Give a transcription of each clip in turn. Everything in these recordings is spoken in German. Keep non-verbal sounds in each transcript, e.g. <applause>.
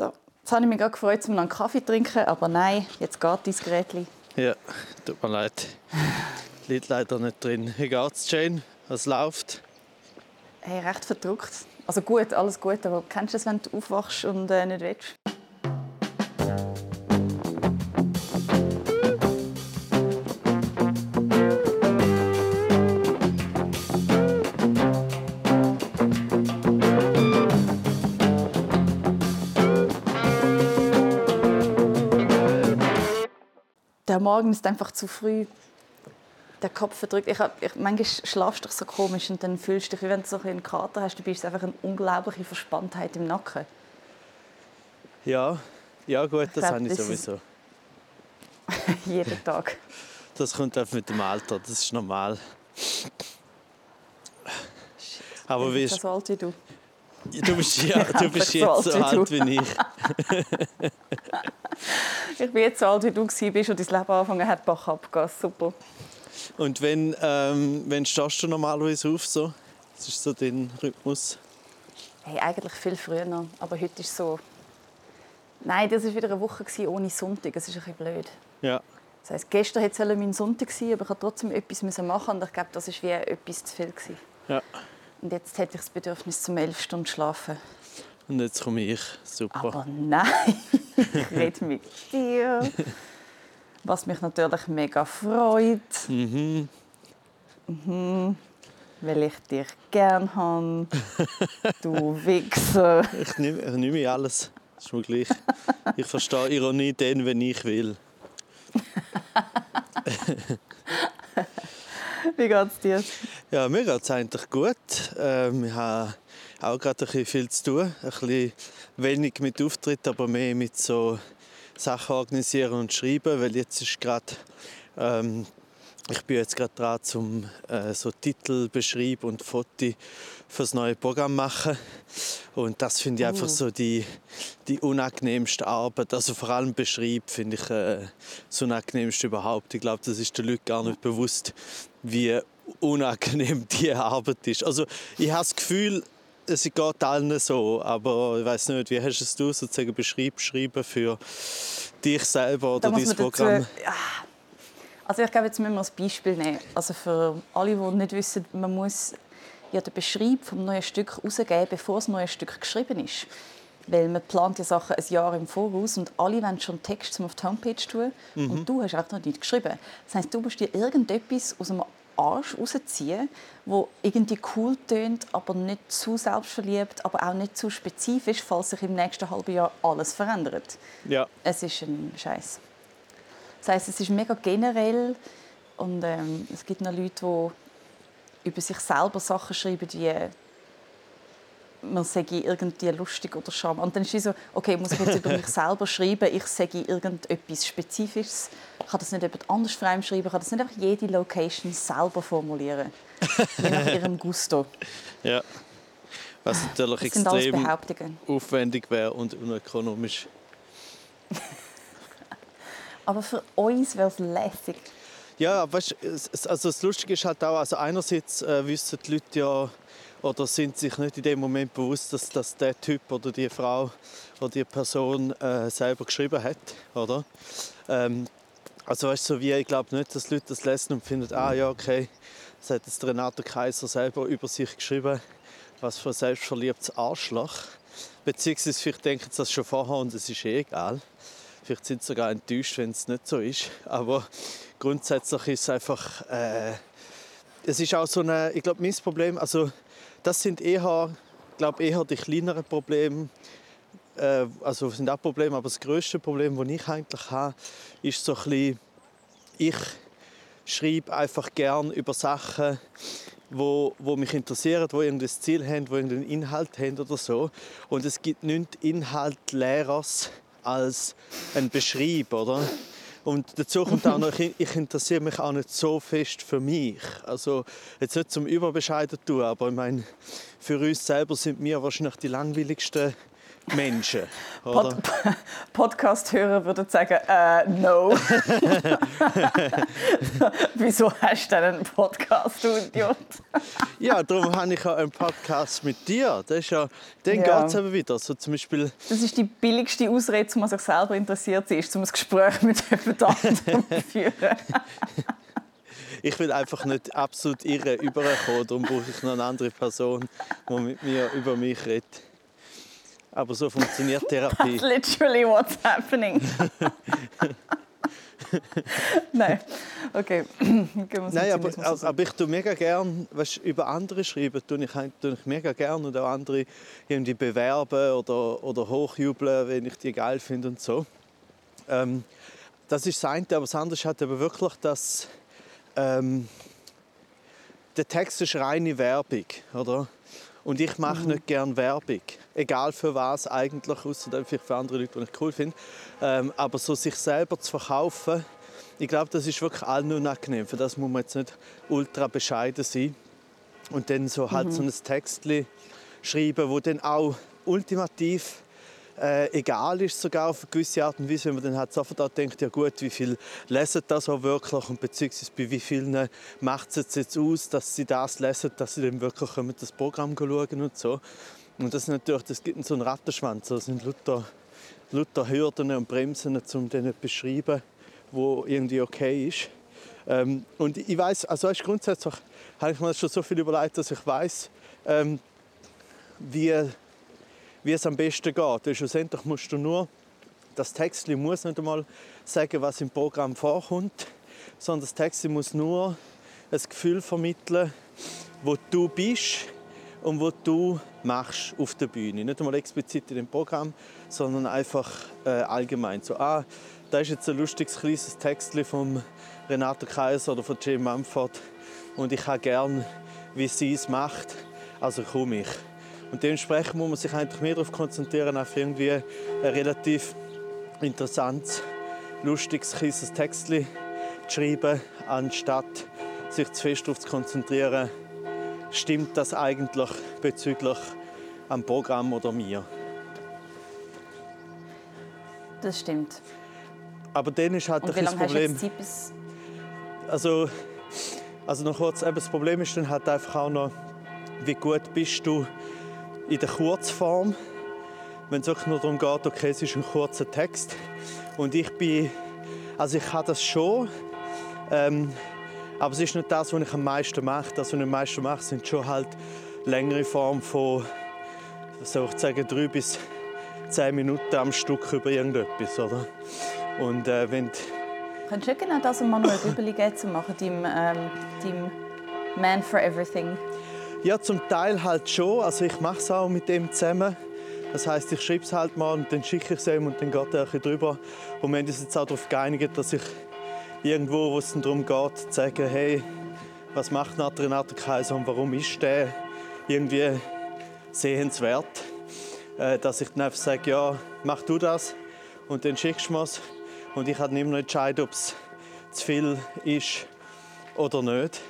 So, jetzt habe ich mich gerade gefreut, um einen Kaffee zu trinken, aber nein, jetzt geht dein Gerät. Ja, tut mir leid. Liegt leider nicht drin. Wie geht's, Jane? Was läuft? Hey, recht verdruckt. Also gut, alles gut, aber kennst du es, wenn du aufwachst und äh, nicht willst? Der Morgen ist einfach zu früh. Der Kopf verdrückt. Ich hab, ich, manchmal schlafst du dich so komisch und dann fühlst du dich, wie wenn du so einen Kater hast, du bist einfach eine unglaubliche Verspanntheit im Nacken. Ja, ja gut, das glaub, habe ich sowieso. <laughs> Jeden Tag. Das kommt einfach mit dem Alter, das ist normal. Aber wie so alt wie du. Du bist, ja, du bist jetzt so alt wie wie ich. <laughs> Ich bin jetzt so alt wie du warst und dein Leben angefangen hat, Bach abgehen. Super. Und wenn, ähm, wenn stehst du normalerweise auf so? Das ist so dein Rhythmus. Hey, eigentlich viel früher noch, aber heute ist so... Nein, das war wieder eine Woche ohne Sonntag. Das ist ein bisschen blöd. Ja, Das heisst, gestern hätte es mein Sonntag sein aber ich musste trotzdem etwas machen und ich glaube, das war wie etwas zu viel. Ja. Und jetzt hätte ich das Bedürfnis zum elf Stunden schlafen. Und jetzt komme ich. Super. Aber nein, <laughs> ich rede mit dir. Was mich natürlich mega freut. Mhm. Mhm. Weil ich dich gern habe. Du Wichser. Ich nehme, ich nehme alles. Das ist mir gleich. Ich verstehe Ironie dann, wenn ich will. <laughs> <laughs> Wie geht's dir? Ja, mir geht es eigentlich gut. Äh, wir haben auch gerade ein bisschen viel zu tun. Ein bisschen wenig mit Auftritt, aber mehr mit so Sachen organisieren und schreiben. Weil jetzt ist gerade... Ähm, ich bin jetzt gerade dran, zum äh, so Titel beschreiben und Foto für das neue Programm machen. Und das finde ich einfach so die, die unangenehmste Arbeit. Also vor allem beschreiben finde ich äh, das unangenehmste überhaupt. Ich glaube, das ist den Leuten gar nicht bewusst, wie unangenehm die Arbeit ist. Also ich habe das Gefühl, es geht allen so, aber ich weiß nicht, wie hast es du sozusagen beschrieben, für dich selber oder dein Programm? Ja. Also ich glaube, jetzt müssen wir ein Beispiel nehmen. Also für alle, die nicht wissen, man muss ja den Beschreib vom neuen Stück herausgeben, bevor das neue Stück geschrieben ist. Weil man plant ja Sachen ein Jahr im Voraus und alle wollen schon Text zum auf die Homepage tun und du hast auch noch nicht geschrieben. Das heißt, du musst dir irgendetwas aus dem Arsch rausziehen, wo irgendwie cool tönt, aber nicht zu selbstverliebt, aber auch nicht zu spezifisch, falls sich im nächsten halben Jahr alles verändert. Ja, Es ist ein Scheiß. Das heißt, es ist mega generell und ähm, es gibt noch Leute, die über sich selber Sachen schreiben, wie man sage irgendwie lustig oder charmant. Und dann ist es so, okay, muss ich jetzt über mich <laughs> selber schreiben, ich sage irgendetwas Spezifisches. Ich kann das nicht jemand anders vor allem schreiben, ich kann das nicht einfach jede Location selber formulieren. Je nach <laughs> ihrem Gusto. ja. Was natürlich extrem aufwendig wäre und unökonomisch. <laughs> Aber für uns wäre es lässig. Ja, es- also das Lustige ist halt auch, also einerseits äh, wissen die Leute ja oder sind sich nicht in dem Moment bewusst, dass, dass der Typ oder die Frau oder die Person äh, selber geschrieben hat, oder? Ähm, also weißt, so wie ich glaube nicht, dass Leute das lesen und finden, ah ja okay, das hat jetzt Renato Kaiser selber über sich geschrieben, was für ein selbstverliebtes Arschloch. Beziehungsweise vielleicht denken sie das schon vorher und es ist eh egal. Vielleicht sind sie sogar enttäuscht, wenn es nicht so ist. Aber grundsätzlich ist es einfach. Äh, es ist auch so eine. Ich glaube, mein Problem. Also, das sind eher, glaube, eher die kleineren Probleme. Äh, also, sind auch Probleme, aber das größte Problem, das ich eigentlich habe, ist so ein bisschen. Ich schreibe einfach gern über Sachen, wo, wo mich interessieren, wo irgendein Ziel haben, wo irgendeinen Inhalt haben oder so. Und es gibt nichts Inhaltlehrers als ein Beschreib, oder? Und dazu kommt auch noch, ich interessiere mich auch nicht so fest für mich. Also jetzt nicht zum Überbescheiden tun, aber ich meine, für uns selber sind wir wahrscheinlich die langweiligsten Menschen. Pod <laughs> Podcast-Hörer würden sagen, äh, no. <laughs> Wieso hast du denn einen Podcast, du Idiot? ja, darum habe ich auch einen Podcast mit dir. Das ist ja, dann ja. geht es eben wieder. So zum Beispiel das ist die billigste Ausrede, um sich selber interessiert ist, um ein Gespräch mit jemand anderem zu führen. <laughs> ich will einfach nicht absolut irre überkommen, darum brauche ich noch eine andere Person, die mit mir über mich redet. Aber so funktioniert <laughs> Therapie. That's literally what's happening. <laughs> Nein, okay. <clears throat> Nein, aber, aber ich tue mega gern, weißt, über andere schreiben, tue ich, tue ich mega gern und auch andere irgendwie bewerben oder, oder hochjubeln, wenn ich die geil finde und so. Ähm, das ist das eine, aber das andere hat aber wirklich, dass ähm, der Text ist reine Werbung, oder? Und ich mache mhm. nicht gerne Werbung. Egal für was eigentlich, außer vielleicht für andere Leute, die ich cool finde. Ähm, aber so sich selber zu verkaufen, ich glaube, das ist wirklich allen unangenehm. Für das muss man jetzt nicht ultra bescheiden sein. Und dann so halt mhm. so ein Textli schreiben, wo dann auch ultimativ äh, egal ist, sogar auf eine gewisse Art und Weise, wenn man dann halt sofort auch denkt, ja gut, wie viel lesen das auch wirklich und beziehungsweise bei wie vielen macht es jetzt aus, dass sie das lesen, dass sie dann wirklich das Programm schauen und so. Und das, natürlich, das gibt so einen Rattenschwanz, das sind lauter, lauter Hürden und Bremsen, um dann zu beschreiben, wo irgendwie okay ist. Ähm, und ich weiß, also weißt, grundsätzlich habe ich mir schon so viel überlegt, dass ich weiß, ähm, wie wie es am besten geht. Und schlussendlich musst du nur, das Text muss nicht einmal sagen, was im Programm vorkommt, sondern das Text muss nur ein Gefühl vermitteln, wo du bist und was du machst auf der Bühne. Nicht einmal explizit in dem Programm, sondern einfach äh, allgemein. So, ah, da ist jetzt ein lustiges kleines Text von Renate Kaiser oder von Jay Mumford und ich habe gern, wie sie es macht, also komme ich. Und dementsprechend muss man sich eigentlich mehr darauf konzentrieren, auf irgendwie ein relativ interessantes, lustiges, kleines Text zu schreiben, anstatt sich zu fest darauf zu konzentrieren, stimmt das eigentlich bezüglich am Programm oder mir. Das stimmt. Aber dann ist halt Und wie das Problem. Hast du jetzt also, also noch kurz, das Problem ist dann halt einfach auch noch, wie gut bist du in der Kurzform, wenn es wirklich nur darum geht, okay, es ist ein kurzer Text. Und ich bin, also ich habe das schon, ähm, aber es ist nicht das, was ich am meisten mache. Das, was ich am meisten mache, sind schon halt längere Formen von, soll ich sagen, drei bis zehn Minuten am Stück über irgendetwas, oder? Und äh, wenn Könntest du genau das Manuel Gübeli zu machen, deinem, ähm, deinem Man for Everything? Ja, zum Teil halt schon. Also ich mache es auch mit dem zusammen. Das heißt, ich schreibe es halt mal und dann schicke ich es ihm und dann geht er ein drüber. Und wir haben uns jetzt auch darauf geeinigt, dass ich irgendwo, wo es darum geht, zu sagen, hey, was macht Nathan Kaiser und warum ist der irgendwie sehenswert, äh, dass ich dann einfach sage, ja, mach du das und dann schickst du es und ich kann immer noch entscheiden, ob es zu viel ist oder nicht.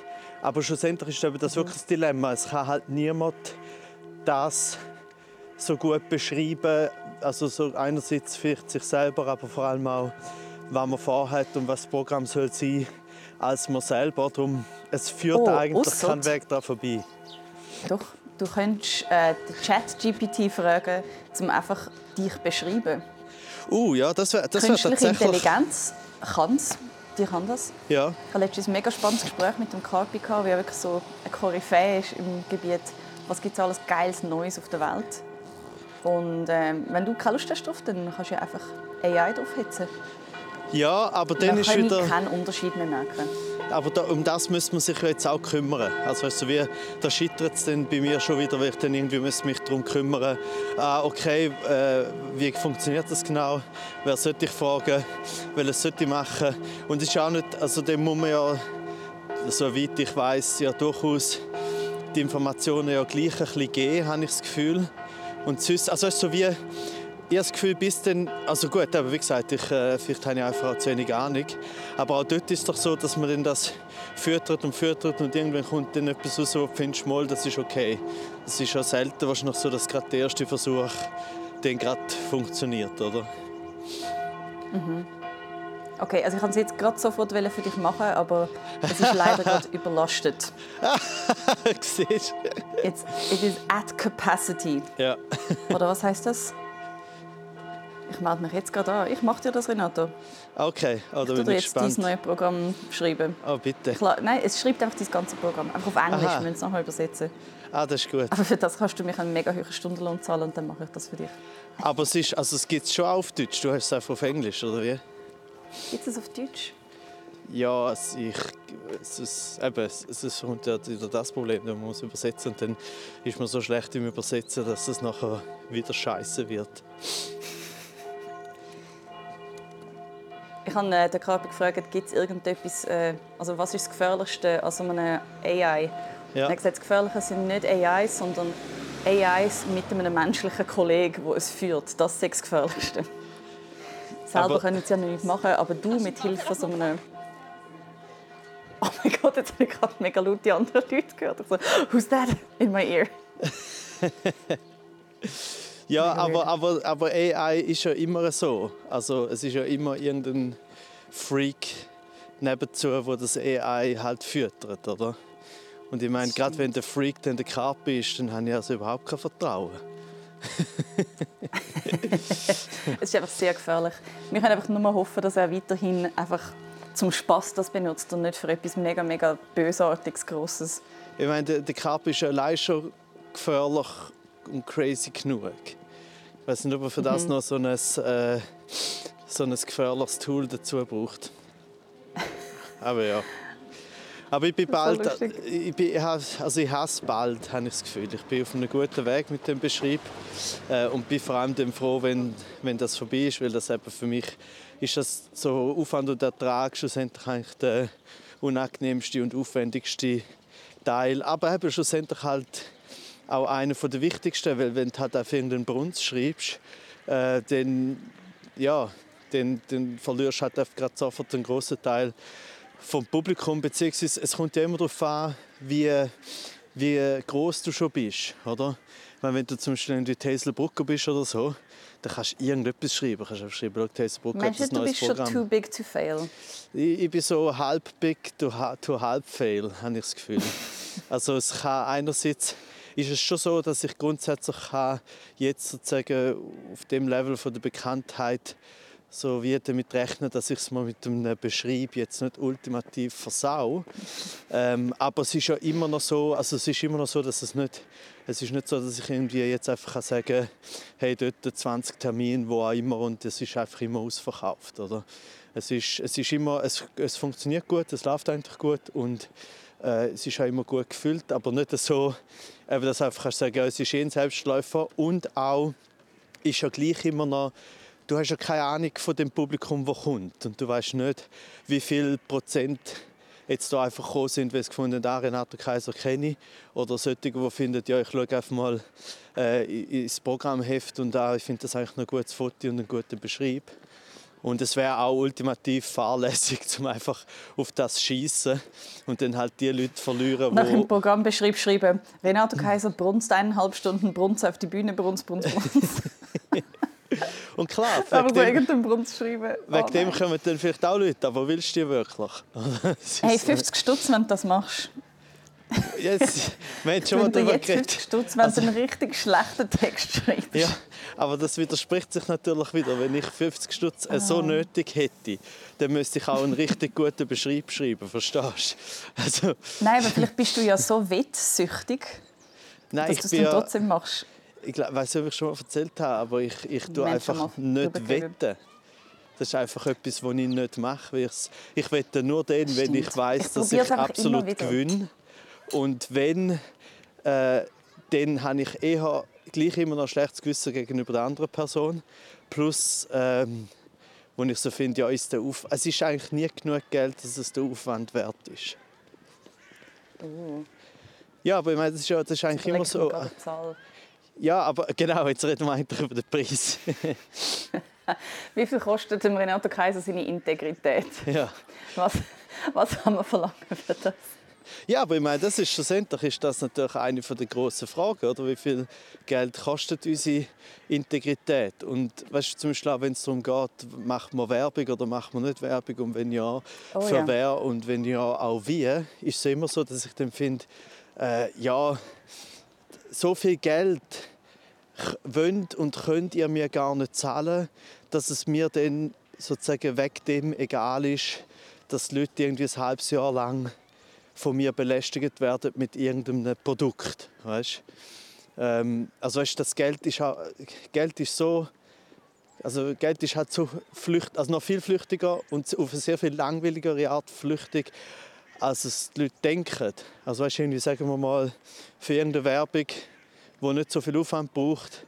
Aber schlussendlich ist eben das wirklich das Dilemma. Es kann halt niemand das so gut beschreiben. Also so einerseits vielleicht sich selber, aber vor allem auch, was man vorhat und was das Programm soll sein, als man selber. Darum, es führt oh, eigentlich keinen Weg daran vorbei. Doch, du könntest äh, den Chat-GPT fragen, um einfach dich zu beschreiben. Uh, ja, das wäre das wär tatsächlich... Intelligenz kann es kann das. Ja. Ich hatte letztens ein mega spannendes Gespräch mit dem Carpi, wie er wirklich so ein Koryphäe ist im Gebiet, was gibt es alles Geiles Neues auf der Welt. Und ähm, wenn du keine Lust hast drauf, dann kannst du ja einfach AI draufhitzen. Ja, aber dann, dann ist wieder... Ich keinen Unterschied mehr merken. Aber da, um das müsste man sich jetzt auch kümmern. Also weißt du, wie, da scheitert es dann bei mir schon wieder, weil ich dann irgendwie muss mich darum kümmern ah, okay, äh, wie funktioniert das genau? Wer sollte ich fragen? Welches sollte ich machen? Und es ist auch nicht, also dem muss man ja, soweit ich weiß, ja durchaus die Informationen ja gleich ein bisschen geben, habe ich das Gefühl. Und sonst, also so wie ich habe das Gefühl, bis dann, also gut, aber wie gesagt, ich, äh, vielleicht habe ich einfach zu wenig Ahnung. Aber auch dort ist es doch so, dass man dann das füttert und füttert und irgendwann kommt dann etwas raus, wo du findest, mal, das ist okay. Es ist ja selten wahrscheinlich so, dass gerade der erste Versuch dann gerade funktioniert, oder? Okay, also ich kann es jetzt gerade sofort für dich machen, aber es ist leider gerade <laughs> überlastet. <laughs> Siehst It's, it is at capacity. Ja. Oder was heißt das? Ich melde mich jetzt gerade an. Ich mache dir das, Renato. Okay, oh, da Ich bin ich jetzt dein gespannt. neues Programm schreiben. Oh, bitte. Klar, nein, es schreibt einfach das ganze Programm. Einfach auf Englisch, Aha. wir müssen es nachher übersetzen. Ah, das ist gut. Aber für das kannst du mich einen mega hohen Stundenlohn zahlen und dann mache ich das für dich. Aber es, ist, also es gibt es schon auf Deutsch, du hast es einfach auf Englisch, oder wie? Gibt es auf Deutsch? Ja, es, ich, es, ist, eben, es, es kommt ja wieder das Problem, man muss übersetzen und dann ist man so schlecht im Übersetzen, dass es nachher wieder scheiße wird. Ich habe äh, den Körper gefragt, gibt es irgendetwas, äh, also was ist das Gefährlichste an so einem AI? Ja. Er hat gesagt, das Gefährliche sind nicht AIs, sondern AIs mit einem menschlichen Kollegen, der es führt. Das ist das Gefährlichste. Selber Aber- können sie ja nicht machen, aber du mit Hilfe von so einem... Oh mein Gott, jetzt habe ich gerade mega laut die anderen Leute gehört. Ich so, Who's that in my ear? <laughs> Ja, aber, aber, aber AI ist ja immer so. Also es ist ja immer irgendein Freak nebenzu, wo das AI halt füttert, oder? Und ich meine, gerade wenn der Freak dann der Karpe ist, dann habe ich also überhaupt kein Vertrauen. <laughs> Es ist einfach sehr gefährlich. Wir können einfach nur hoffen, dass er weiterhin einfach zum Spaß das benutzt und nicht für etwas mega, mega bösartiges, Grosses. Ich meine, der, der Karpe ist ja allein schon gefährlich und crazy genug. Ich weiß nicht, ob er für das noch so ein, äh, so ein gefährliches Tool dazu braucht. <laughs> Aber ja. Aber ich bin bald, ich, bin, also ich hasse bald, habe ich das Gefühl. Ich bin auf einem guten Weg mit dem Beschreib äh, und bin vor allem dann froh, wenn, wenn das vorbei ist, weil das eben für mich ist das so Aufwand und Ertrag schlussendlich eigentlich der unangenehmste und aufwendigste Teil, aber eben schlussendlich halt auch einer der wichtigsten, weil wenn du halt auf irgendeinen Brunz schreibst, äh, dann, ja, dann, dann verlierst du halt gerade sofort einen grossen Teil vom Publikum, beziehungsweise es kommt ja immer darauf an, wie, wie groß du schon bist, oder? Meine, wenn du zum Beispiel in die Hazel Brucker bist oder so, dann kannst du irgendetwas schreiben. Du kannst einfach schreiben, schau, Hazel Brucker hat Meinst du, neues bist schon Programm. too big to fail? Ich, ich bin so halb big to, to halb fail, habe ich das Gefühl. <laughs> also es kann einerseits ist es schon so, dass ich grundsätzlich kann jetzt sozusagen auf dem Level von der Bekanntheit so wie damit rechnen, dass ich es mal mit einem Beschreib jetzt nicht ultimativ versau. Ähm, aber es ist ja immer noch so, also es ist immer noch so, dass es nicht, es ist nicht so, dass ich irgendwie jetzt einfach kann sagen, hey, dort 20 Termine, wo auch immer und es ist einfach immer ausverkauft, oder? Es ist, es ist immer, es, es funktioniert gut, es läuft eigentlich gut und äh, es ist auch immer gut gefüllt, aber nicht so, eben, dass einfach kannst sagen, ja, es ist eh ein Selbstläufer und auch ist ja gleich immer noch, du hast ja keine Ahnung von dem Publikum, das kommt und du weißt nicht, wie viel Prozent jetzt da einfach gekommen sind, weil sie gefunden haben, ah, Renato Kaiser kenne ich. Oder solche, die finden, ja, ich schaue einfach mal äh, ins Programmheft und ah, ich finde das eigentlich ein gutes Foto und einen guten Beschreib. Und es wäre auch ultimativ fahrlässig, zum <laughs> einfach auf das schießen und dann halt die Leute verlieren, Nach dem wo Programmbeschrieb schreiben, Renato Kaiser brunst eineinhalb Stunden Brunz auf die Bühne, Brunz, Brunz, Brunz. <laughs> und klar, Aber wegen so dem, irgendeinen Brunz schreiben. wegen Oh dem kommen dann vielleicht auch Leute, aber willst du die wirklich? <laughs> Hey, so- 50 Stutz, wenn du das machst. Jetzt, wir haben schon mal darüber jetzt 50 geredet. Stutz, wenn du einen richtig schlechten Text schreibst. Ja, aber das widerspricht sich natürlich wieder. Wenn ich 50 Stutz Ah. so nötig hätte, dann müsste ich auch einen richtig guten Beschreib schreiben, verstehst du? Also, Nein, aber vielleicht bist du ja so wettsüchtig, nein, dass du es ja, trotzdem machst. ich weiß nicht, ob ich schon mal erzählt habe, aber ich, ich tue einfach nicht wetten. Das ist einfach etwas, was ich nicht mache. Ich wette nur dann, wenn ich weiß, dass ich absolut gewinne. Und wenn, äh, dann habe ich eher gleich immer noch ein schlechtes Gewissen gegenüber der anderen Person. Plus, ähm, wo ich so finde, ja, ist der Auf es ist eigentlich nie genug Geld, dass es der Aufwand wert ist. Oh, Ja, aber ich meine, das ist, ja, das ist eigentlich immer so. Zahl. Ja, aber genau, jetzt reden wir eigentlich über den Preis. <laughs> Wie viel kostet dem Renato Kaiser seine Integrität? ja. Was, was kann man verlangen für das? Ja, aber ich meine, das ist schlussendlich ist das natürlich eine der grossen Fragen, oder? Wie viel Geld kostet unsere Integrität? Und weißt du, zum Beispiel auch, wenn es darum geht, macht man Werbung oder macht man nicht Werbung und wenn ja, Oh für ja. wer und wenn ja, auch wie, ist es immer so, dass ich dann finde, äh, ja, so viel Geld wollt und könnt ihr mir gar nicht zahlen, dass es mir dann sozusagen weg dem egal ist, dass die Leute irgendwie ein halbes Jahr lang von mir belästigt werden mit irgendeinem Produkt. Weißt? Ähm, also weißt, das Geld ist, Geld ist so also Geld ist halt so flücht, also noch viel flüchtiger und auf eine sehr viel langweiligere Art flüchtig, als es die Leute denken. Also weißt, irgendwie sagen wir mal für irgendeine Werbung, die nicht so viel Aufwand braucht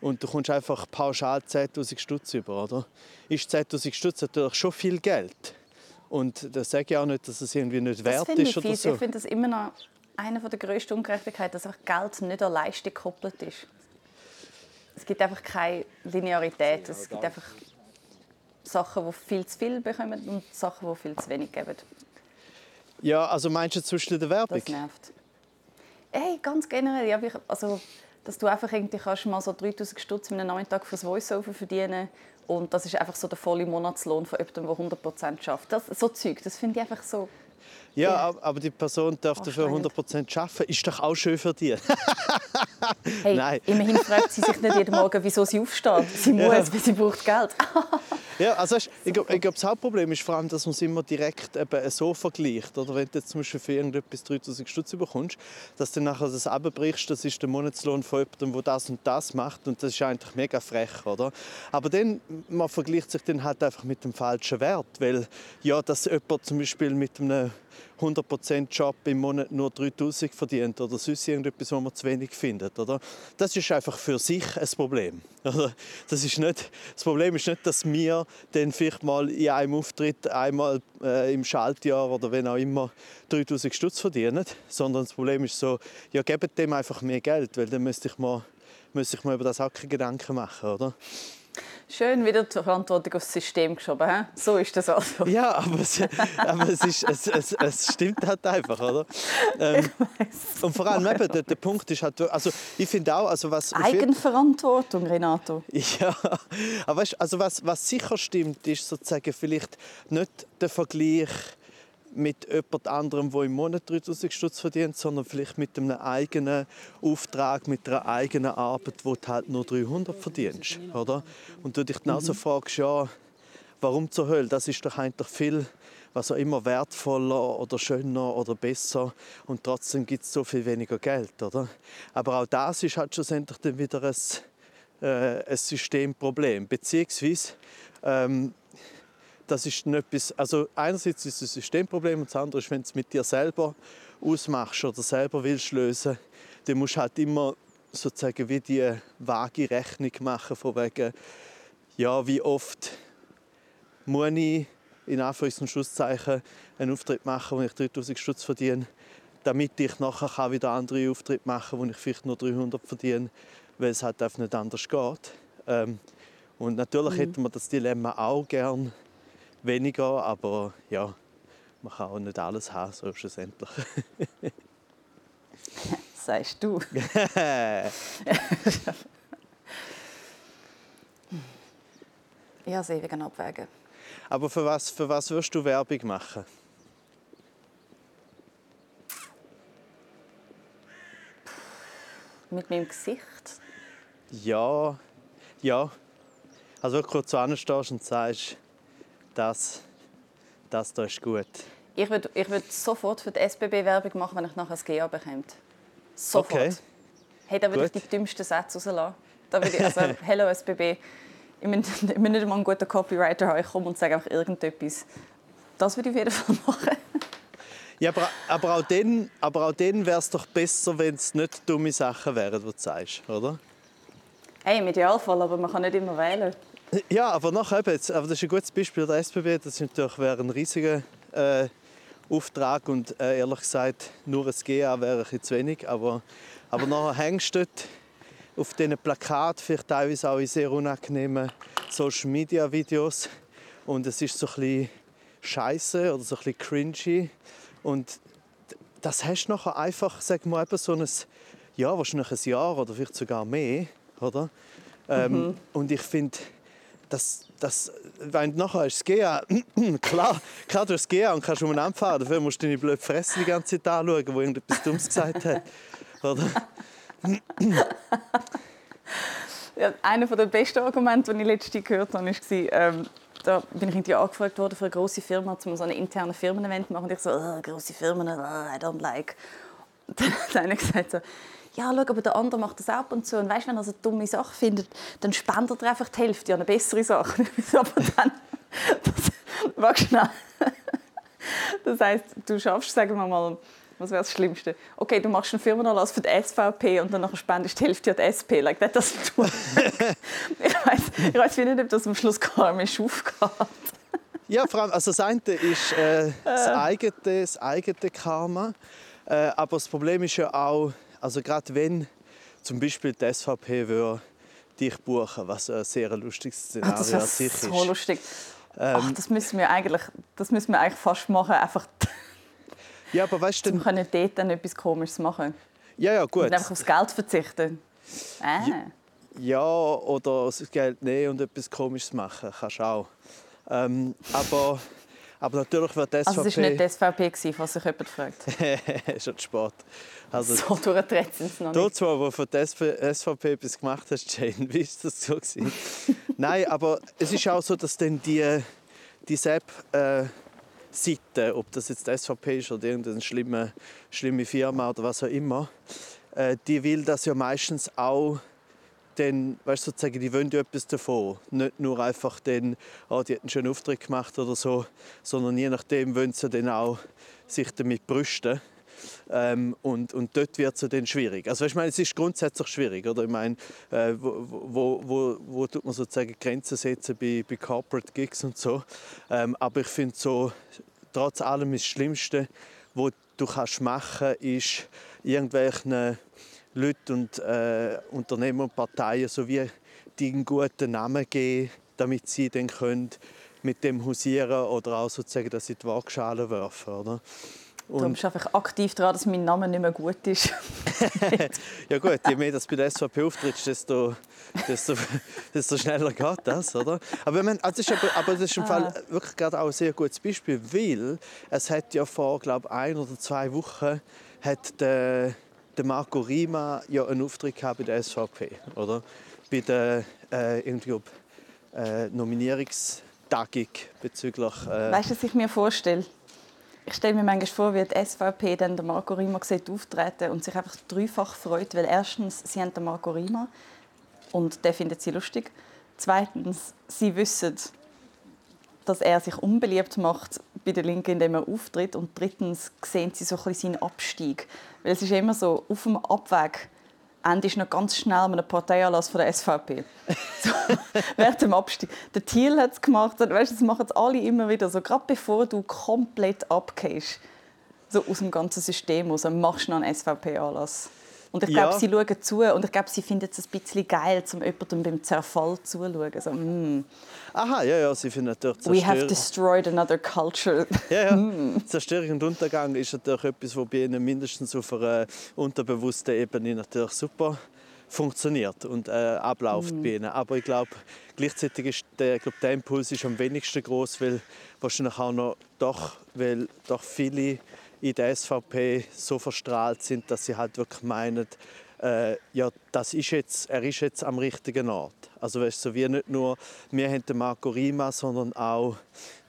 und du kommst einfach pauschal 10'000 Stutz über, oder? Ist 10'000 Stutz natürlich schon viel Geld. Und das sage ich auch nicht, dass es irgendwie nicht Das wert ich ist oder fies. so. Ich finde das immer noch eine der grössten Ungerechtigkeiten, dass einfach Geld nicht an Leistung gekoppelt ist. Es gibt einfach keine Linearität. Es gibt einfach Sachen, die viel zu viel bekommen und Sachen, die viel zu wenig geben. Ja, also meinst du zwischen der Werbung? Das nervt. Ey, ganz generell. Ja, also, dass du einfach irgendwie kannst mal so 3000 Stutz in einem Nachmittag fürs Voiceover verdienen und das ist einfach so der volle Monatslohn von jemandem, der 100% schafft. Das, so Zeug, das finde ich einfach so... Ja, Ja. ab- aber die Person darf dafür Anstrengend. 100% arbeiten. Ist doch auch schön für dich. <laughs> Hey, Nein. immerhin fragt sie sich nicht jeden Morgen, wieso sie aufsteht. Sie muss, Ja. weil sie braucht Geld. <laughs> Ja, also weisst, ich glaube, ich glaub, das Hauptproblem ist vor allem, dass man es immer direkt eben so vergleicht. Oder wenn du jetzt zum Beispiel für irgendetwas 3000 Stutz bekommst, dass du nachher das abbrichst, das ist der Monatslohn von jemandem, der das und das macht und das ist eigentlich mega frech, oder? Aber dann, man vergleicht sich dann halt einfach mit dem falschen Wert, weil ja, dass jemand zum Beispiel mit einem 100% Job im Monat nur 3000 verdient oder sonst irgendetwas, was man zu wenig findet. Oder? Das ist einfach für sich ein Problem. Das, ist nicht, das Problem ist nicht, dass wir dann vielleicht mal in einem Auftritt einmal äh, im Schaltjahr oder wenn auch immer 3000 Stutz verdienen, sondern das Problem ist so, ja, gebt dem einfach mehr Geld, weil dann müsste ich mir, müsste ich mir über das auch keine Gedanken machen. Oder? Schön wieder die Verantwortung aufs System geschoben. He? So ist das also. Ja, aber, es, aber es, ist, es, es, es stimmt halt einfach, oder? Ähm, und vor allem eben, der, der Punkt ist halt, also ich finde auch, also was... Eigenverantwortung, Renato. <laughs> Ja, aber weißt, also was, was sicher stimmt, ist sozusagen vielleicht nicht der Vergleich mit jemand anderem, der im Monat 3000 Stutz verdient, sondern vielleicht mit einem eigenen Auftrag, mit einer eigenen Arbeit, wo du halt nur 300 verdienst, oder? Und du dich dann also fragst, ja, warum zur Hölle? Das ist doch eigentlich viel, was auch immer wertvoller oder schöner oder besser und trotzdem gibt es so viel weniger Geld, oder? Aber auch das ist halt schlussendlich dann wieder ein äh, ein Systemproblem. Beziehungsweise, ähm, das ist nicht etwas, also einerseits ist es ein Systemproblem und das andere ist, wenn du es mit dir selber ausmachst oder selber willst lösen, dann musst du halt immer sozusagen wie die vage Rechnung machen von wegen, ja, wie oft muss ich in Anführungs- und Schlusszeichen einen Auftritt machen, wo ich 3000 Stutz verdiene, damit ich nachher kann wieder andere Auftritte machen kann, wo ich vielleicht nur 300 verdiene, weil es halt einfach nicht anders geht. Ähm, und natürlich hätte man das Dilemma auch gern weniger, aber ja, man kann auch nicht alles haben, so schlussendlich. <laughs> Sagst du. <laughs> Ja, das ewige Abwägen. aber für was, für was wirst du Werbung machen? Mit meinem Gesicht. Ja, ja. Also wo du anstehst und sagst, das, das da ist gut. Ich würde ich würd sofort für die SBB Werbung machen, wenn ich nachher das GA bekomme. Sofort. Okay. Hey, da würde ich die dümmsten Sätze rauslassen. Da würde ich, also, <laughs> hello SBB, ich <laughs> ich muss nicht einmal einen guten Copywriter haben, ich komme und sage einfach irgendetwas. Das würde ich auf jeden Fall machen. Ja, aber, aber auch dann, aber auch wäre es doch besser, wenn es nicht dumme Sachen wären, die du sagst, oder? Hey, im Idealfall, aber man kann nicht immer wählen. Ja, aber nachher eben, jetzt, aber das ist ein gutes Beispiel der SBB. Das ist natürlich wäre ein riesiger äh, Auftrag und äh, ehrlich gesagt nur ein GA wäre ein bisschen zu wenig. Aber, aber nachher hängst du dort auf diesen Plakaten, vielleicht teilweise auch in sehr unangenehmen Social Media Videos und es ist so ein bisschen scheiße oder so ein bisschen cringy und das hast du nachher einfach, sag mal, so ein, ja, wahrscheinlich ein Jahr oder vielleicht sogar mehr, oder? Ähm, mhm. Und ich finde, das, das, wenn du nachher hast, GA, <clears throat> klar, klar, du hast GA und kannst umeinander fahren, dafür musst du deine blöde Fresse die ganze Zeit anschauen, wo irgendetwas Dummes gesagt hat. Oder? <laughs> ja, einer der besten Argumente, die ich letztens gehört habe, war, ähm, da bin ich irgendwie angefragt worden für eine große Firma, um so ein internes Firmen-Event machen. Und ich so, oh, große Firmen, oh, I don't like. Und <laughs> dann hat einer gesagt so, ja, schau, aber der andere macht das ab und zu. Und weißt, wenn er so eine dumme Sache findet, dann spendet er einfach die Hälfte an eine bessere Sache. <laughs> aber dann, das, <laughs> warte schnell. Das heisst, du schaffst, sagen wir mal, was wäre das Schlimmste? Okay, du machst einen Firmenanlass für die SVP und dann spendest du die Hälfte an die SP. Like, that doesn't work. <laughs> ich weiß ich weiss nicht, ob das am Schluss karmisch aufgeht. ja, vor allem, also das eine ist äh, das, eigene, das eigene Karma. Äh, aber das Problem ist ja auch, also gerade wenn zum Beispiel die SVP würde dich buchen, was ein sehr lustiges Szenario Ach, das ist so lustig. Ähm, Ach, das müssen wir eigentlich, das müssen wir eigentlich fast machen, einfach <laughs> ja, aber weißt du, können dort dann etwas Komisches machen. Ja, ja, gut. Und einfach aufs Geld verzichten. Ah. Ja, ja, oder das Geld nehmen und etwas Komisches machen, kannst du auch. Ähm, aber aber natürlich wird die SVP... Also es war nicht die SVP, falls sich jemand fragt. <laughs> ist schon Sport. Also, so durchgedreht sind sie noch nicht. Du zwar, wo von der SVP etwas gemacht hast, Jane, wie ist das so <laughs> Nein, aber es ist auch so, dass dann die, die SEP... Äh, Seite, ob das jetzt die SVP ist oder irgendeine schlimme, schlimme Firma oder was auch immer, äh, die will das ja meistens auch dann, weißt, sozusagen, die wollen ja etwas davon. Nicht nur einfach den, oh, die hat einen schönen Auftritt gemacht oder so, sondern je nachdem wollen sie dann auch sich damit brüsten. Ähm, und, und dort wird es dann schwierig. Also ich meine, es ist grundsätzlich schwierig, oder? Ich meine, äh, wo, wo, wo, wo tut man sozusagen Grenzen setzen bei, bei Corporate Gigs und so. Ähm, aber ich finde so, trotz allem das Schlimmste, was du kannst machen, ist irgendwelchen Leute und äh, Unternehmen und Parteien sowie die einen guten Namen geben, damit sie dann können mit dem hausieren oder auch sozusagen, dass sie die Waagschale werfen, oder? Und du bist einfach aktiv daran, dass mein Name nicht mehr gut ist. <laughs> ja gut, je mehr das bei der SVP auftritt, desto, desto, desto schneller geht das, oder? Aber, meine, also das ist aber, aber das ist im ah. Fall wirklich gerade auch ein sehr gutes Beispiel, weil es hat ja vor, glaube ein oder zwei Wochen hat der der Marco Rima ja einen Auftritt bei der SVP, oder? Bei der äh, irgendwie, äh, Nominierungstagung bezüglich. Äh weißt du, was ich mir vorstelle? Ich stelle mir manchmal vor, wie die SVP dann den Marco Rima sieht auftreten und sich einfach dreifach freut, weil erstens sie haben den Marco Rima und der findet sie lustig. Zweitens, sie wissen, dass er sich unbeliebt macht bei der Linken, indem er auftritt. Und drittens sehen sie so ein bisschen seinen Abstieg. Weil es ist immer so, auf dem Abweg endest noch ganz schnell mit einem Parteianlass von der SVP. <laughs> so, während dem Abstieg. Der Thiel hat es gemacht. Weißt, das machen es alle immer wieder. So, gerade bevor du komplett abgehst, so aus dem ganzen System raus, machst du noch einen SVP-Anlass. Und ich glaube, ja. sie schauen zu und ich glaube, sie finden es ein bisschen geil, um jemandem beim Zerfall zuzuschauen. So, mm. Aha, ja, ja, sie finden natürlich Zerstörung. We have destroyed another culture. <laughs> ja, ja. Mm. Zerstörung und Untergang ist natürlich etwas, was bei ihnen mindestens auf einer unterbewussten Ebene natürlich super funktioniert und äh, abläuft mm. bei ihnen. Aber ich glaube, gleichzeitig ist der, glaub, der Impuls ist am wenigsten groß, weil wahrscheinlich auch noch doch, weil doch viele in der SVP so verstrahlt sind, dass sie halt wirklich meinen, äh, ja, das ist jetzt, er ist jetzt am richtigen Ort. Also weißt, so wie nicht nur wir haben den Marco Rima, sondern auch,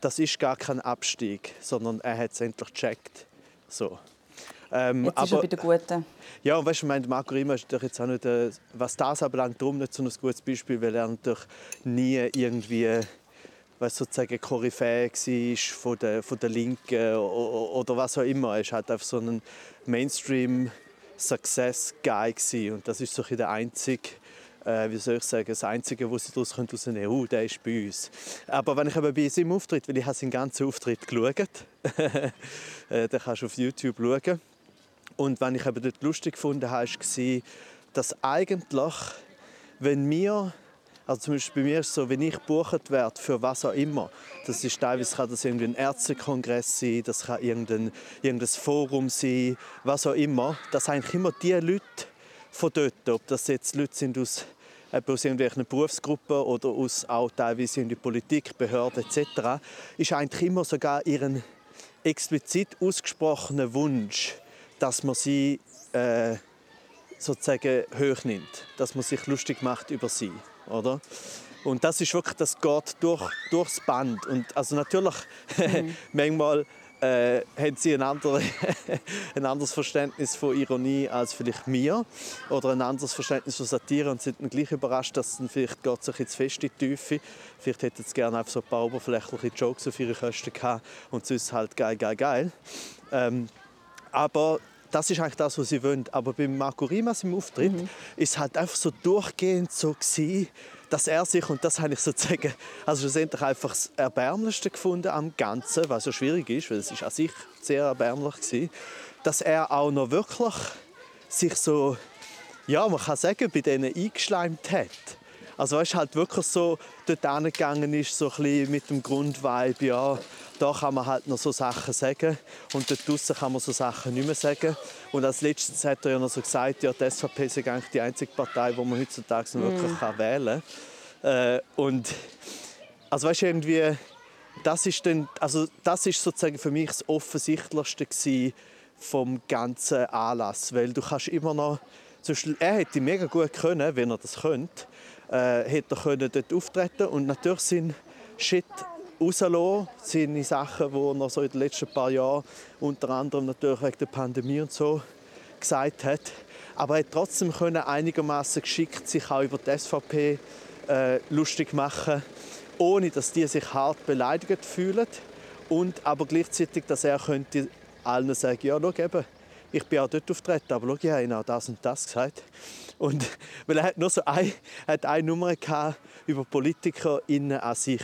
das ist gar kein Abstieg, sondern er hat es endlich gecheckt. So. Ähm, jetzt ist aber, er bei den Guten. Ja, und weißt du, mein, Marco Rima ist jetzt auch nicht, äh, was das anbelangt, darum nicht so ein gutes Beispiel, weil er natürlich nie irgendwie was sozusagen Koryphäe war von der, von der Linken oder was auch immer. Er war halt einfach so ein Mainstream-Success-Guy und das ist so der einzige, äh, wie soll ich sagen, das Einzige, was sie daraus können, oh, der ist bei uns. Aber wenn ich eben bei seinem Auftritt, weil ich habe seinen ganzen Auftritt geschaut, <laughs> äh, den kannst du auf YouTube schauen. Und wenn ich eben dort lustig gefunden habe, war, dass eigentlich, wenn wir Also zum Beispiel bei mir ist es so, wenn ich gebucht werde für was auch immer, das ist teilweise kann das irgendwie ein Ärztekongress sein, das kann irgendein, irgendein Forum sein, was auch immer, dass eigentlich immer die Leute von dort, ob das jetzt Leute sind aus aus irgendwelchen Berufsgruppen oder aus auch teilweise in die Politik, Behörden etc., ist eigentlich immer sogar ihren explizit ausgesprochenen Wunsch, dass man sie äh, sozusagen hoch nimmt, dass man sich lustig macht über sie, oder? Und das ist wirklich, das geht durch, durchs Band. Und also natürlich, mhm. <laughs> manchmal äh, haben sie ein, andere, <laughs> ein anderes Verständnis von Ironie als vielleicht mir oder ein anderes Verständnis von Satire und sind dann gleich überrascht, dass es dann vielleicht geht sich jetzt fest in die Tiefe. Vielleicht hätten sie gerne einfach so ein paar oberflächliche Jokes auf ihre Kosten gehabt und sonst halt geil, geil, geil. Ähm, aber das ist eigentlich das, was sie wollen. Aber beim Marco Rimas im Auftritt mhm. ist halt einfach so durchgehend so gewesen, dass er sich, und das habe ich sozusagen also schlussendlich einfach das Erbärmlichste gefunden am Ganzen, was ja schwierig ist, weil es ist an sich sehr erbärmlich war, dass er auch noch wirklich sich so, ja, man kann sagen, bei denen eingeschleimt hat. Also weißt, halt wirklich so dort hingegangen ist, so ein mit dem Grundvibe, ja, da kann man halt noch so Sachen sagen und dort draussen kann man so Sachen nicht mehr sagen. Und als letztes hat er ja noch so gesagt, ja, die SVP ist eigentlich die einzige Partei, die man heutzutage noch wirklich mm. kann wählen kann. Äh, und also weißt, irgendwie, das ist dann, also das ist sozusagen für mich das Offensichtlichste vom ganzen Anlass, weil du kannst immer noch, er hätte mega gut können, wenn er das könnte, äh, hätte er können dort auftreten und natürlich sind Shit rauslassen, seine Sachen, die er so in den letzten paar Jahren, unter anderem natürlich wegen der Pandemie und so, gesagt hat. Aber er hat trotzdem können einigermaßen geschickt sich auch über die SVP äh, lustig machen, ohne dass die sich hart beleidigt fühlen und aber gleichzeitig, dass er könnte allen sagen, ja, schau eben, ich bin auch dort auftreten, aber schau, ich habe ihnen das und das gesagt. Und, weil er hat nur so ein, hat eine Nummer gehabt über Politiker an sich.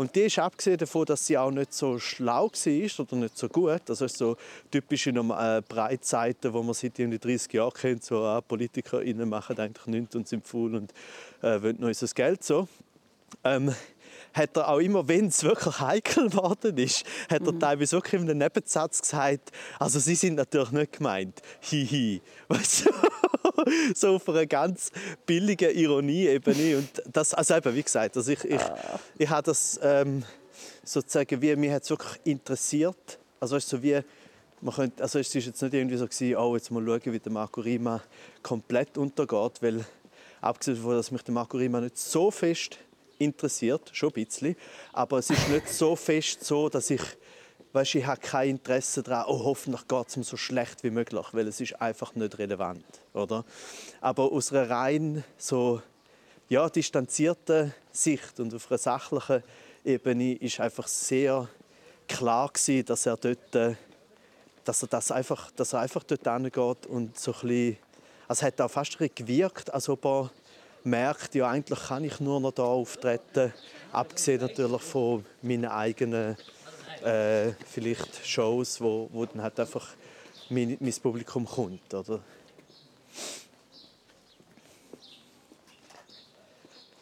Und die ist abgesehen davon, dass sie auch nicht so schlau war oder nicht so gut. Also so typische äh, Breitseiten, wo man seit 30 Jahren kennt, so ah, PolitikerInnen machen eigentlich nichts und sind faul und äh, wollen noch unser Geld so. Ähm, hat er auch immer, wenn es wirklich heikel geworden ist, hat er mhm. teilweise wirklich in einem Nebensatz gesagt, also sie sind natürlich nicht gemeint, hihi. <laughs> Weißt du? So auf einer ganz billigen Ironie-Ebene. Und das, also eben, wie gesagt, also ich, ich, ich habe das ähm, sozusagen, wie mich hat es wirklich interessiert. Also weißt, so wie, man könnte, also es ist jetzt nicht irgendwie so gewesen, oh, jetzt mal schauen, wie der Marco Rima komplett untergeht, weil abgesehen davon, dass mich der Marco Rima nicht so fest interessiert, schon ein bisschen, aber es ist nicht so fest so, dass ich weißt, ich habe kein Interesse daran, oh, hoffentlich geht es mir so schlecht wie möglich, weil es ist einfach nicht relevant, oder? Aber aus einer rein so ja, distanzierten Sicht und auf einer sachlichen Ebene ist einfach sehr klar gewesen, dass er dort, äh, dass er das einfach, dass er einfach dort hingeht und so ein also hat auch fast gewirkt, als ob er merkt, ja eigentlich kann ich nur noch da auftreten, abgesehen natürlich von meinen eigenen äh, vielleicht Shows, wo, wo dann halt einfach mein, mein Publikum kommt. Oder?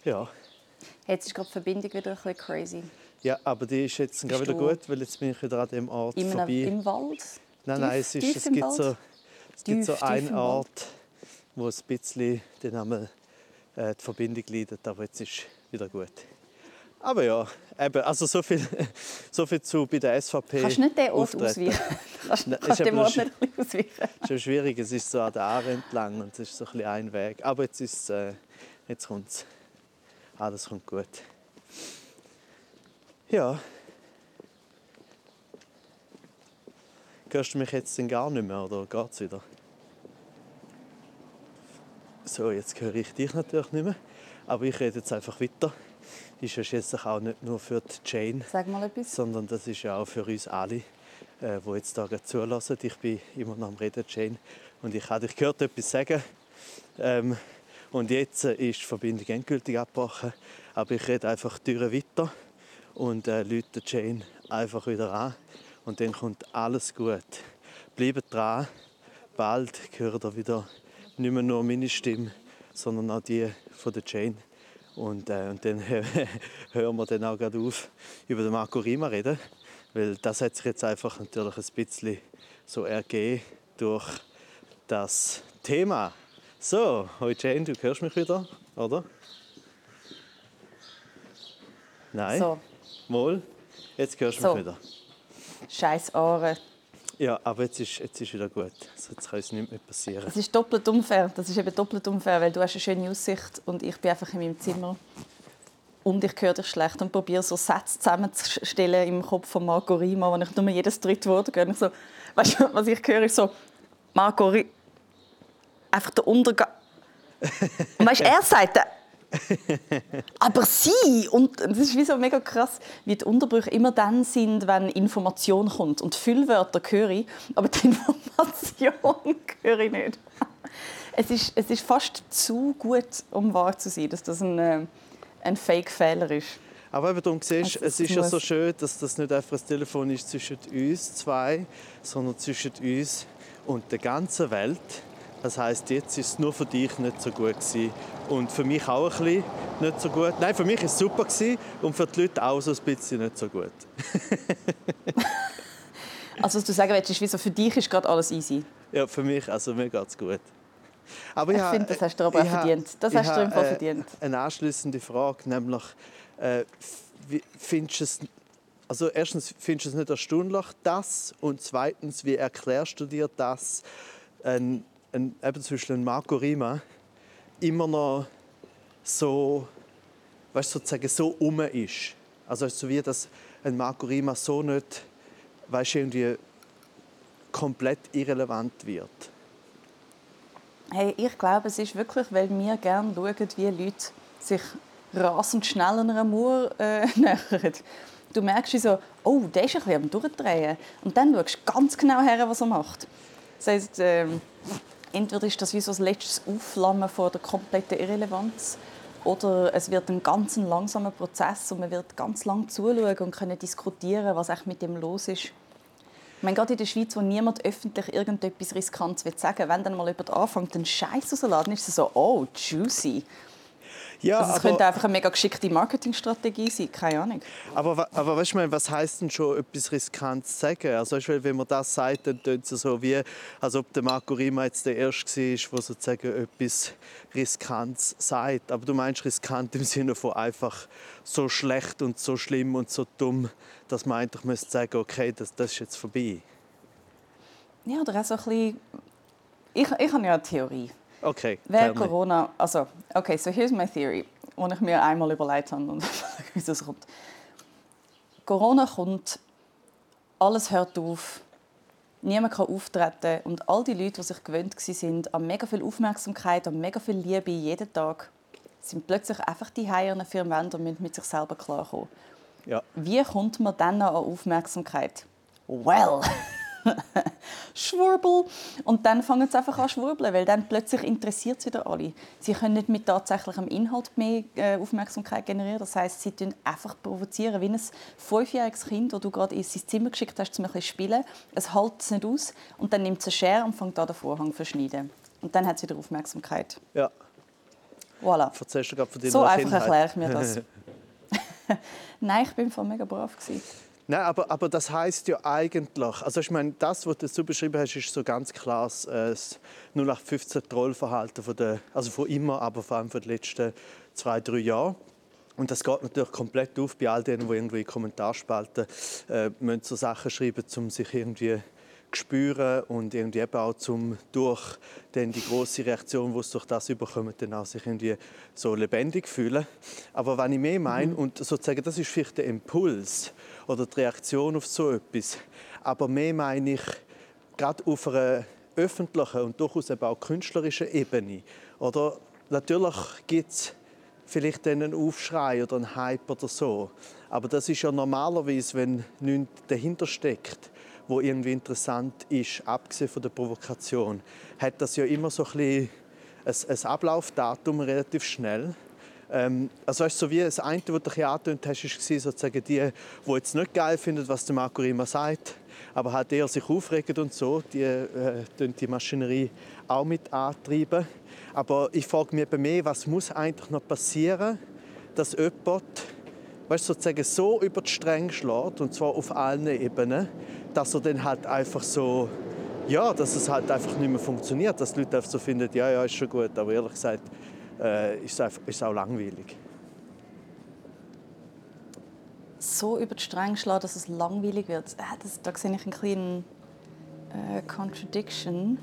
Ja. Jetzt ist gerade die Verbindung wieder ein bisschen crazy. Ja, aber die ist jetzt gerade wieder gut, weil jetzt bin ich wieder an dem Ort Im, vorbei. Im Wald? Nein, nein, es, ist, es gibt so, es gibt so einen Ort, wo es ein bisschen den Namen, äh, die Verbindung leidet, aber jetzt ist wieder gut. Aber ja, eben, also so viel, <laughs> so viel zu bei der SVP. Kannst nicht den Ort ausweichen? <laughs> kannst kannst den Ort nicht ausweichen? Es <laughs> ist schwierig, es ist so an der Aare entlang und es ist so ein, ein Weg. Aber jetzt, ist, äh, jetzt kommt es. Alles kommt gut. Ja. Hörst du mich jetzt denn gar nicht mehr oder geht es wieder? So, jetzt höre ich dich natürlich nicht mehr. Aber ich rede jetzt einfach weiter ist ja schließlich auch nicht nur für die Jane, sondern das ist ja auch für uns alle, äh, die jetzt hier zulassen. Ich bin immer noch am Reden, Jane, und ich habe dich gehört etwas sagen. Ähm, und jetzt äh, ist die Verbindung endgültig abgebrochen, aber ich rede einfach die weiter und äh, Leute Jane einfach wieder an und dann kommt alles gut. Bleibt dran, bald hört ihr wieder nicht mehr nur meine Stimme, sondern auch die von der Jane Und, äh, und dann <laughs> hören wir dann auch gerade auf, über den Marco Rima reden. Weil das hat sich jetzt einfach natürlich ein bisschen so ergeben durch das Thema. So, hoi Jane, du hörst mich wieder, oder? Nein? So. Mal? Jetzt hörst du So. mich wieder. Scheiß Ohren. Ja, aber jetzt ist, jetzt ist wieder gut. Also Jetzt kann es nicht mehr passieren. Es ist doppelt unfair. Das ist eben doppelt unfair, weil du hast eine schöne Aussicht und ich bin einfach in meinem Zimmer. Und ich höre dich schlecht und probiere so Sätze zusammenzustellen im Kopf von Marco Rima, wo ich nur jedes dritte Wort höre. So, weißt du, was ich höre, ist so, Marco Rima, einfach der Untergang. Und weißt, du, er sagt, <laughs> aber sie, und das ist wie so mega krass, wie die Unterbrüche immer dann sind, wenn Information kommt. Und Füllwörter höre ich, aber die <laughs> Information höre ich nicht. <laughs> Es ist, es ist fast zu gut, um wahr zu sein, dass das ein, äh, ein Fake-Fehler ist. Aber eben darum siehst, Also, es ist ja so schön, dass das nicht einfach ein Telefon ist zwischen uns zwei, sondern zwischen uns und der ganzen Welt. Das heißt, jetzt ist es nur für dich nicht so gut gewesen. und für mich auch ein bisschen nicht so gut. Nein, für mich ist es super gewesen und für die Leute auch so ein bisschen nicht so gut. <laughs> Also was du sagen willst, ist, wie so, für dich ist gerade alles easy. Ja, für mich, also mir geht es gut. Aber Ich ha- finde, das hast du aber auch ich verdient. Das ich hast du im Fall verdient. Eine anschließende Frage, nämlich, äh, findest du es, also erstens, findest du es nicht erstaunlich, das? Und zweitens, wie erklärst du dir das, ein, ein, eben zum ein Marco Rima immer noch so, weißt, sozusagen so um ist? Also so wie das ein Marco Rima so nicht, weißt, irgendwie komplett irrelevant wird. Hey, ich glaube, es ist wirklich, weil wir gerne schauen, wie Leute sich rasend schnell einer Mauer äh, <laughs> nähern. Du merkst so, oh, der ist ein bisschen am Durchdrehen. Und dann schaust du ganz genau her, was er macht. Das heisst, ähm, entweder ist das wie so das letzte Aufflammen vor der kompletten Irrelevanz oder es wird ein ganz langsamer Prozess und man wird ganz lang zuschauen und können diskutieren, was echt mit dem los ist. Ich meine, gerade in der Schweiz, wo niemand öffentlich irgendetwas Riskantes will sagen wenn dann mal jemand anfängt, einen Scheiß rauszuladen, ist es so, oh, juicy. Ja, Also es könnte einfach eine mega geschickte Marketingstrategie sein, keine Ahnung. Aber, aber weißt du, was heißt denn schon etwas Riskantes zu sagen? Also, weißt du, wenn man das sagt, dann tönt es so wie, als ob der Marco Rima jetzt der Erste war, der sozusagen etwas Riskantes sagt. Aber du meinst riskant im Sinne von einfach so schlecht und so schlimm und so dumm, dass man eigentlich müsste sagen, okay, das, das ist jetzt vorbei. Ja, oder auch so ein bisschen... Ich, ich habe ja eine Theorie. Okay, me. Corona... Also, okay, so here's my theory, die ich mir einmal überlegt habe und <laughs> wie das kommt. Corona kommt, alles hört auf, niemand kann auftreten und all die Leute, die sich gewöhnt sind an mega viel Aufmerksamkeit, an mega viel Liebe jeden Tag, sind plötzlich einfach die Heiern vier Wände und müssen mit sich selber klarkommen. Ja. Wie kommt man dann an Aufmerksamkeit? Well, <laughs> <laughs> Schwurbel. Und dann fangen sie einfach an zu schwurbeln, weil dann plötzlich interessiert es wieder alle. Sie können nicht mit tatsächlichem Inhalt mehr äh, Aufmerksamkeit generieren. Das heißt, sie tun einfach provozieren, wie ein fünfjähriges Kind, das du gerade in sein Zimmer geschickt hast, um ein bisschen spielen. Es hält es nicht aus und dann nimmt es eine Schere und fängt an, den Vorhang zu verschneiden. Und dann hat es wieder Aufmerksamkeit. ja. Voilà. Du gerade von deiner So einfach Kindheit? erkläre ich mir das. <laughs> <laughs> Nein, ich bin voll mega brav. Gewesen. Nein, aber, aber das heißt ja eigentlich, also ich meine, das, was du so beschrieben hast, ist so ganz klar das, äh, das 0815 Trollverhalten von der, also von immer, aber vor allem von den letzten zwei, drei Jahren. Und das geht natürlich komplett auf bei all denen, die irgendwie in Kommentarspalten äh, müssen so Sachen schreiben, um sich irgendwie zu spüren und irgendwie eben auch zum durch dann die große Reaktion, die sie durch das überkommen, dann auch sich irgendwie so lebendig fühlen. Aber wenn ich mehr meine und sozusagen das ist vielleicht der Impuls oder die Reaktion auf so etwas, aber mehr meine ich gerade auf einer öffentlichen und durchaus eben auch künstlerischen Ebene. Oder natürlich gibt es vielleicht einen Aufschrei oder einen Hype oder so. Aber das ist ja normalerweise, wenn nichts dahinter steckt, wo irgendwie interessant ist, abgesehen von der Provokation, hat das ja immer so ein, bisschen ein, ein Ablaufdatum relativ schnell. Ähm, also weißt, so wie das eine, was du angetönt hast, war sozusagen die, die jetzt nicht geil finden, was der Marco immer sagt, aber halt eher sich aufregen und so, die äh, die Maschinerie auch mit antreiben. Aber ich frage mich eben mehr, was muss eigentlich noch passieren, dass jemand weißt, sozusagen so über die Stränge schlägt, und zwar auf allen Ebenen, dass er dann halt einfach so, ja, dass es halt einfach nicht mehr funktioniert, dass die Leute einfach so finden, ja, ja, ist schon gut, aber ehrlich gesagt äh, ist, einfach, ist auch langweilig. So über die Stränge schlagen, dass es langweilig wird, äh, das, da sehe ich einen kleinen äh, Contradiction.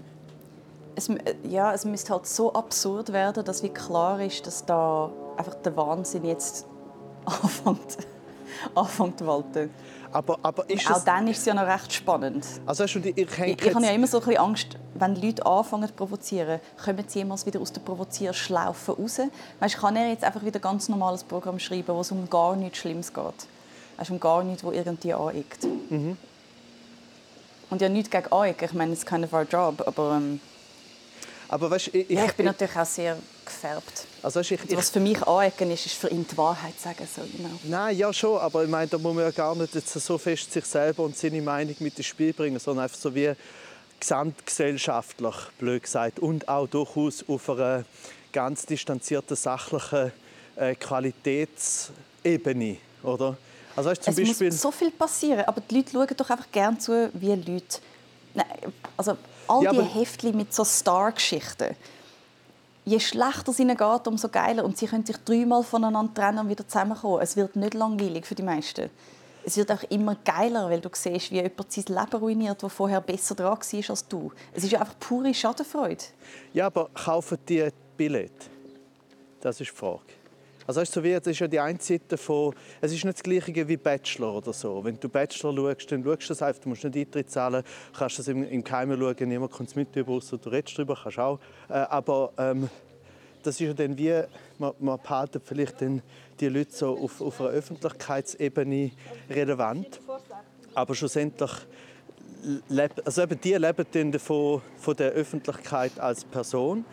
Es, äh, ja, es müsste halt so absurd werden, dass wie klar ist, dass da einfach der Wahnsinn jetzt <laughs> anfängt, anfängt zu walten. Aber, aber ist Auch dann ist es ja noch recht spannend. Also hast du die, ich, ich, ich habe ja immer so ein bisschen Angst, wenn Leute anfangen zu provozieren, kommen sie jemals wieder aus der Provozierschlaufe raus. Weißt, kann er jetzt einfach wieder ein ganz normales Programm schreiben, wo es um gar nichts Schlimmes geht? Weißt, um gar nichts, wo irgendwie aneckt. Mhm. Und ja, nichts gegen euch. Ich meine, it's kind of our job, aber... Ähm, aber weißt, ich, ja, ich bin natürlich auch sehr gefärbt. Also, ich, also, was für mich anecken ist, ist für ihn die Wahrheit sagen. So, genau. Nein, ja schon, aber ich meine, da muss man ja gar nicht jetzt so fest sich selber und seine Meinung mit ins Spiel bringen, sondern einfach so wie gesamtgesellschaftlich, blöd gesagt, und auch durchaus auf einer ganz distanzierten, sachlichen äh, Qualitätsebene, oder? Also, weißt, zum es Beispiel... muss so viel passieren, aber die Leute schauen doch einfach gerne zu, wie Leute... Nein, also all ja, die Heftchen mit so Star-Geschichten je schlechter es ihnen geht, umso geiler. Und sie können sich dreimal voneinander trennen und wieder zusammenkommen. Es wird nicht langweilig für die meisten. Es wird auch immer geiler, weil du siehst, wie jemand sein Leben ruiniert, der vorher besser dran war als du. Es ist ja einfach pure Schadenfreude. Ja, aber kaufen die Billett? Das ist die Frage. Also weißt, so wie, das ist ja die eine Seite von, es ist nicht das Gleiche wie Bachelor oder so. Wenn du Bachelor schaust, dann schaust du das einfach, du musst nicht Eintritt zahlen, kannst das im, im Keimen schauen, niemand kommt es mit außer du redest darüber, kannst auch. Äh, aber ähm, das ist ja dann wie, man, man behaltet vielleicht dann die Leute so auf, auf einer Öffentlichkeitsebene relevant, aber schlussendlich also eben die leben dann davon, von der Öffentlichkeit als Person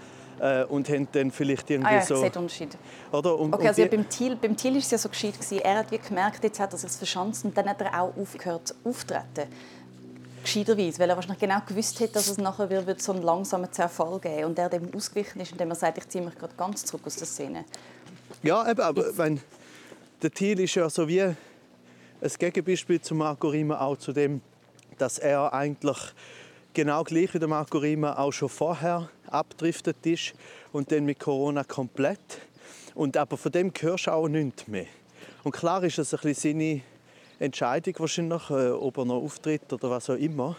äh, und haben dann vielleicht irgendwie ah, ja, so... den Unterschied. Oder? Und, okay, also ja, beim Thiel, beim Thiel ist es ja so gescheit gewesen. Er hat wie gemerkt, jetzt hat er sich verschanzt und dann hat er auch aufgehört auftreten. Gescheiterweise, weil er wahrscheinlich genau gewusst hat, dass es nachher wird so einen langsamen Zerfall geben und er dem ausgewichen ist, indem er sagt, ich ziehe mich gerade ganz zurück aus der Szene. Ja, eben, aber wenn, der Thiel ist ja so wie ein Gegenbeispiel zu Marco Rima auch zu dem, dass er eigentlich genau gleich wie der Marco Rima auch schon vorher abdriftet ist und dann mit Corona komplett. Und aber von dem hörst du auch nichts mehr. Und klar ist das ein bisschen seine Entscheidung wahrscheinlich, äh, ob er noch auftritt oder was auch immer.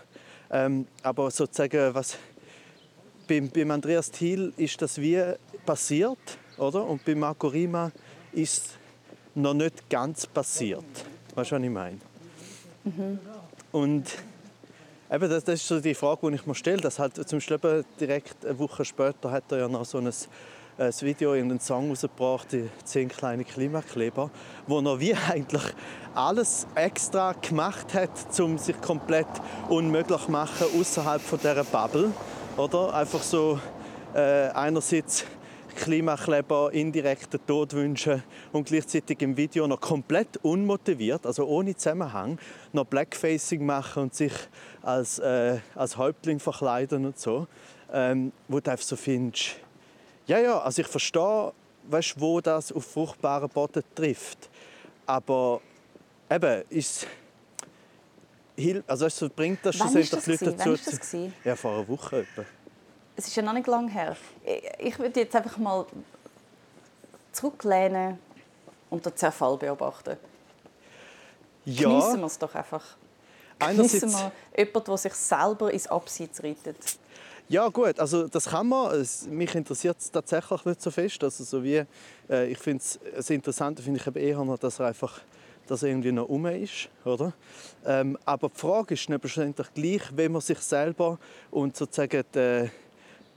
Ähm, aber sozusagen, was beim, beim Andreas Thiel ist das wie passiert, oder? Und bei Marco Rima ist noch nicht ganz passiert. Weißt du, was ich meine? Mhm. Und Eben, das, das, ist so die Frage, die ich mir stelle. Dass halt zum Beispiel direkt eine Woche später hat er ja noch so ein, ein Video in einen Song rausgebracht, die «Zehn kleine Klimakleber», wo er wie eigentlich alles extra gemacht hat, um sich komplett unmöglich zu machen außerhalb von dieser Bubble. Oder? Einfach so äh, einerseits Klimakleber indirekten Tod wünschen und gleichzeitig im Video noch komplett unmotiviert, also ohne Zusammenhang, noch Blackfacing machen und sich als, äh, als Häuptling verkleiden und so. Ähm, wo du einfach so findest, ja, ja, also ich verstehe, weißt, wo das auf fruchtbaren Boden trifft. Aber eben, ist also es bringt das schlussendlich Leute dazu. Ja, vor einer Woche etwa es ist ja noch nicht lange her. Ich würde jetzt einfach mal zurücklehnen und den Zerfall beobachten. Ja. Geniessen wir es doch einfach. Geniessen wir jemanden, der sich selber ins Abseits reitet. Ja gut, also das kann man. Es, mich interessiert es tatsächlich nicht so fest. Also so wie, äh, ich finde es das Interessante finde ich eben eher noch, dass er einfach dass er irgendwie noch um ist, oder? Ähm, aber die Frage ist schlussendlich gleich, wenn man sich selber und sozusagen die,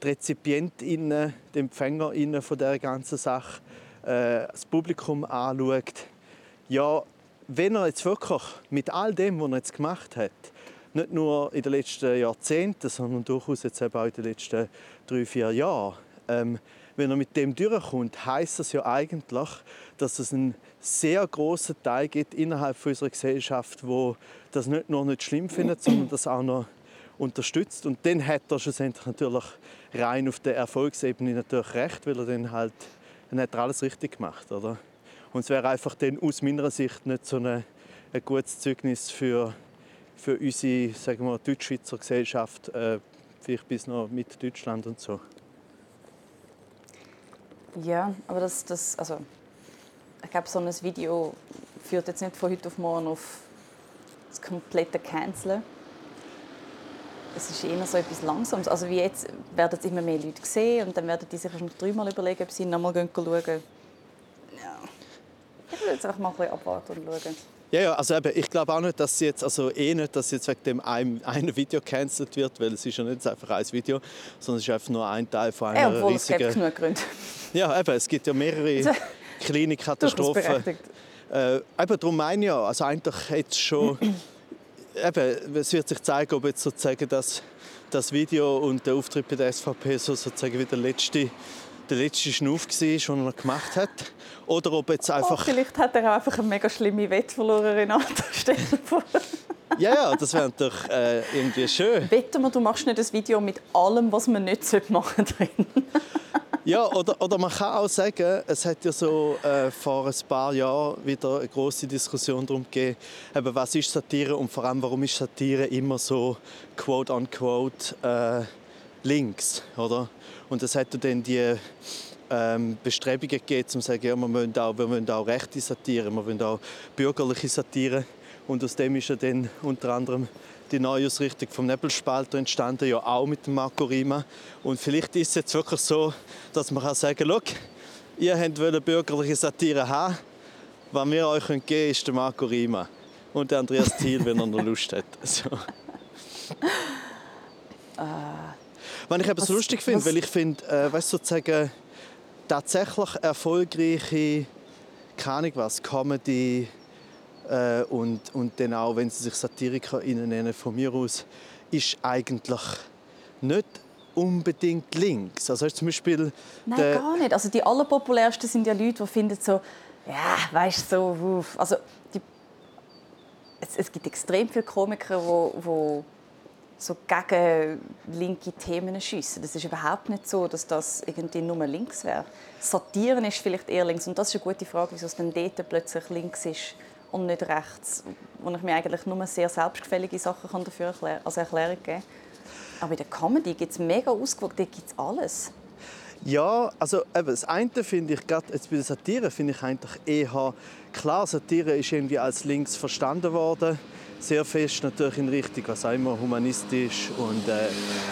die Rezipientinnen, die Empfängerinnen von der ganzen Sache, äh, das Publikum anschaut, ja, wenn er jetzt wirklich mit all dem, was er jetzt gemacht hat, nicht nur in den letzten Jahrzehnten, sondern durchaus jetzt eben auch in den letzten drei, vier Jahren, ähm, wenn er mit dem durchkommt, heißt das ja eigentlich, dass es einen sehr großen Teil gibt innerhalb unserer Gesellschaft, wo das nicht nur nicht schlimm findet, sondern das auch noch unterstützt. Und dann hat er schlussendlich natürlich rein auf der Erfolgsebene natürlich recht, weil er dann halt dann hat er alles richtig gemacht, oder? Und es wäre einfach dann aus meiner Sicht nicht so eine, ein gutes Zeugnis für, für unsere sagen wir, Deutschschweizer Gesellschaft, äh, vielleicht bis noch mit Deutschland und so. Ja, aber das, das also ich glaube, so ein Video führt jetzt nicht von heute auf morgen auf das komplette Canceln. Es ist eher so etwas Langsames. Also wie jetzt werden immer mehr Leute sehen und dann werden die sich noch dreimal überlegen, ob sie nochmal schauen. Ja. Ich will jetzt einfach mal ein bisschen abwarten und schauen. Ja, ja, also eben, ich glaube auch nicht, dass jetzt, also eh nicht, dass jetzt wegen dem einem, einem Video cancelled wird, weil es ist ja nicht einfach ein Video, sondern es ist einfach nur ein Teil von einer ja, obwohl riesigen... es gibt genug Gründe. Ja, eben, es gibt ja mehrere kleine Katastrophen. Äh, eben, darum meine ich ja, also eigentlich jetzt schon... <clears throat> eben, es wird sich zeigen, ob jetzt sozusagen das, das Video und der Auftritt bei der SVP so sozusagen wie der letzte, der letzte Schnuff war, den er gemacht hat. Oder ob jetzt einfach... Oh, vielleicht hat er auch einfach eine mega schlimme Wette verloren, Renato. Stell dir vor. Ja, ja, das wäre doch äh, irgendwie schön. Wetten wir, du machst nicht ein Video mit allem, was man nicht machen drin. ja, oder, oder man kann auch sagen, es hat ja so äh, vor ein paar Jahren wieder eine große Diskussion darum gegeben, eben, was ist Satire und vor allem, warum ist Satire immer so quote unquote äh, links, oder? Und es hat dann die ähm, Bestrebungen gegeben, um zu sagen, ja, wir, müssen auch, wir müssen auch rechte Satire, wir wollen auch bürgerliche Satire. Und aus dem ist ja dann unter anderem die neue Ausrichtung vom Nebelspalter entstanden, ja auch mit dem Marco Rima. Und vielleicht ist es jetzt wirklich so, dass man kann sagen kann, ihr wollt bürgerliche Satire haben, was wir euch geben können, ist der Marco Rima. Und der Andreas Thiel, wenn er noch Lust hat. <laughs> So. Uh, was ich so lustig finde, weil ich finde, äh, weißt, sozusagen, tatsächlich erfolgreiche, keine was, Comedy äh, und, und dann auch, wenn sie sich Satiriker nennen, von mir aus, ist eigentlich nicht unbedingt links. Also zum Beispiel Nein, gar nicht. Also die allerpopulärsten sind ja Leute, die finden so, ja, weißt du, so, also die, es, es, gibt extrem viele Komiker, wo, wo so gegen linke Themen schiessen. Das ist überhaupt nicht so, dass das irgendwie nur links wäre. Satiren ist vielleicht eher links. Und das ist eine gute Frage, wieso es dann dort plötzlich links ist und nicht rechts. Wo ich mir eigentlich nur sehr selbstgefällige Sachen dafür als Erklärung geben Aber in der Comedy gibt es mega ausgewogen, da gibt es alles. Ja, also eben, das eine finde ich, gerade jetzt bei der Satire, finde ich eigentlich eher klar, Satire ist irgendwie als links verstanden worden sehr fest natürlich in Richtung, was auch immer, humanistisch und äh,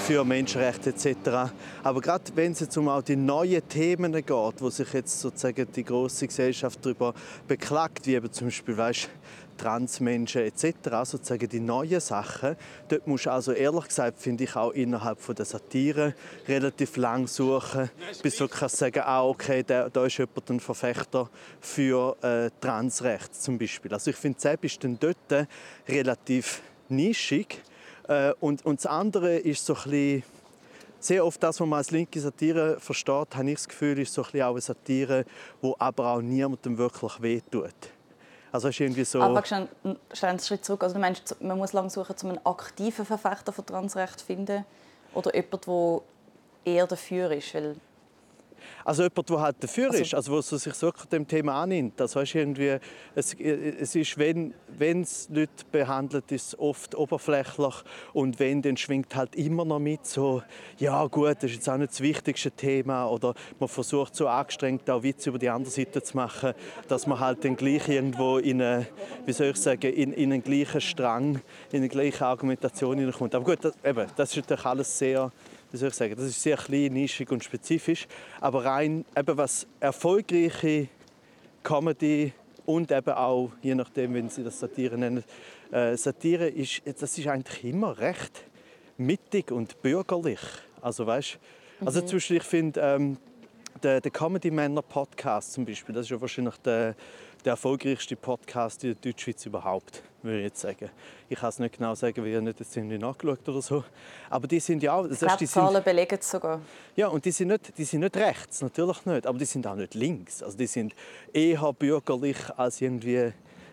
für Menschenrechte etc. Aber gerade wenn es jetzt um auch die neuen Themen geht, wo sich jetzt sozusagen die große Gesellschaft darüber beklagt, wie eben zum Beispiel, weißt, Transmenschen etc., sozusagen die neuen Sachen. Dort musst du also ehrlich gesagt, finde ich, auch innerhalb von der Satire relativ lang suchen, bis du kannst sagen, ah, okay, da, da ist jemand ein Verfechter für äh, Transrecht zum Beispiel. Also ich finde, selbst ist dann dort relativ nischig. Äh, und, und das andere ist so ein bisschen sehr oft das, was man als linke Satire versteht, habe ich das Gefühl, ist so ein bisschen auch eine Satire, die aber auch niemandem wirklich wehtut. Also ist irgendwie so... Aber schon einen Schritt zurück. Also du meinst, man muss lange suchen, um einen aktiven Verfechter von Transrecht zu finden? Oder jemand, der eher dafür ist? Weil also jemand, der halt dafür also, ist, also wo sich wirklich dem Thema annimmt. Das heißt irgendwie, es, es ist, wenn es Leute behandelt, ist es oft oberflächlich und wenn, dann schwingt halt immer noch mit so, ja gut, das ist jetzt auch nicht das wichtigste Thema oder man versucht so angestrengt auch Witze über die andere Seite zu machen, dass man halt dann gleich irgendwo in eine, wie soll ich sagen, in, in einen gleichen Strang, in eine gleiche Argumentation hineinkommt. Aber gut, das, eben, das ist natürlich alles sehr wie soll ich sagen, das ist sehr klein, nischig und spezifisch. Aber rein eben was erfolgreiche Comedy und eben auch, je nachdem, wenn Sie das Satire nennen, äh, Satire ist, das ist eigentlich immer recht mittig und bürgerlich. Also weißt, also mhm. zum Beispiel, ich finde ähm, der, der Comedy Männer Podcast zum Beispiel, das ist ja wahrscheinlich der der erfolgreichste Podcast in der Deutschschweiz überhaupt, würde ich jetzt sagen. Ich kann es nicht genau sagen, weil ich nicht irgendwie nachgeschaut oder so. Aber die sind ja auch... Das heißt, die Zahlen sind, belegen es sogar. Ja, und die sind, nicht, die sind nicht rechts, natürlich nicht. Aber die sind auch nicht links. Also die sind eher bürgerlich als irgendwie,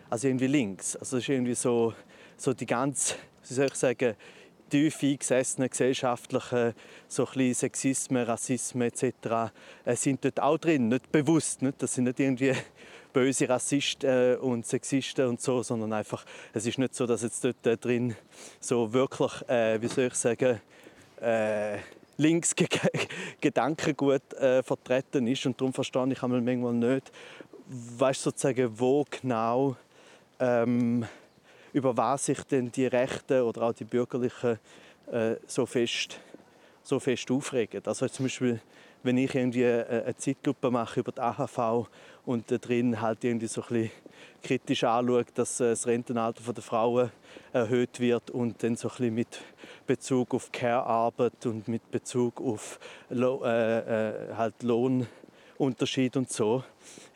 als irgendwie links. Also das ist irgendwie so, so die ganz, wie soll ich sagen, tief eingesessenen gesellschaftlichen so ein Sexismen, Rassismen etc. Äh, sind dort auch drin, nicht bewusst. Nicht? Das sind nicht irgendwie böse Rassisten und Sexisten und so, sondern einfach, es ist nicht so, dass jetzt dort drin so wirklich, äh, wie soll ich sagen, äh, links <laughs> Gedankengut äh, vertreten ist und darum verstehe ich manchmal nicht, weißt sozusagen, wo genau ähm, über was sich denn die Rechten oder auch die Bürgerlichen äh, so fest so fest aufregen. Also zum Beispiel, wenn ich irgendwie eine Zeitlupe mache über die AHV und da drin halt irgendwie so ein bisschen kritisch anschaue, dass äh, das Rentenalter der Frauen erhöht wird und dann so ein bisschen mit Bezug auf Care-Arbeit und mit Bezug auf Lo äh, äh, halt Lohnunterschied und so.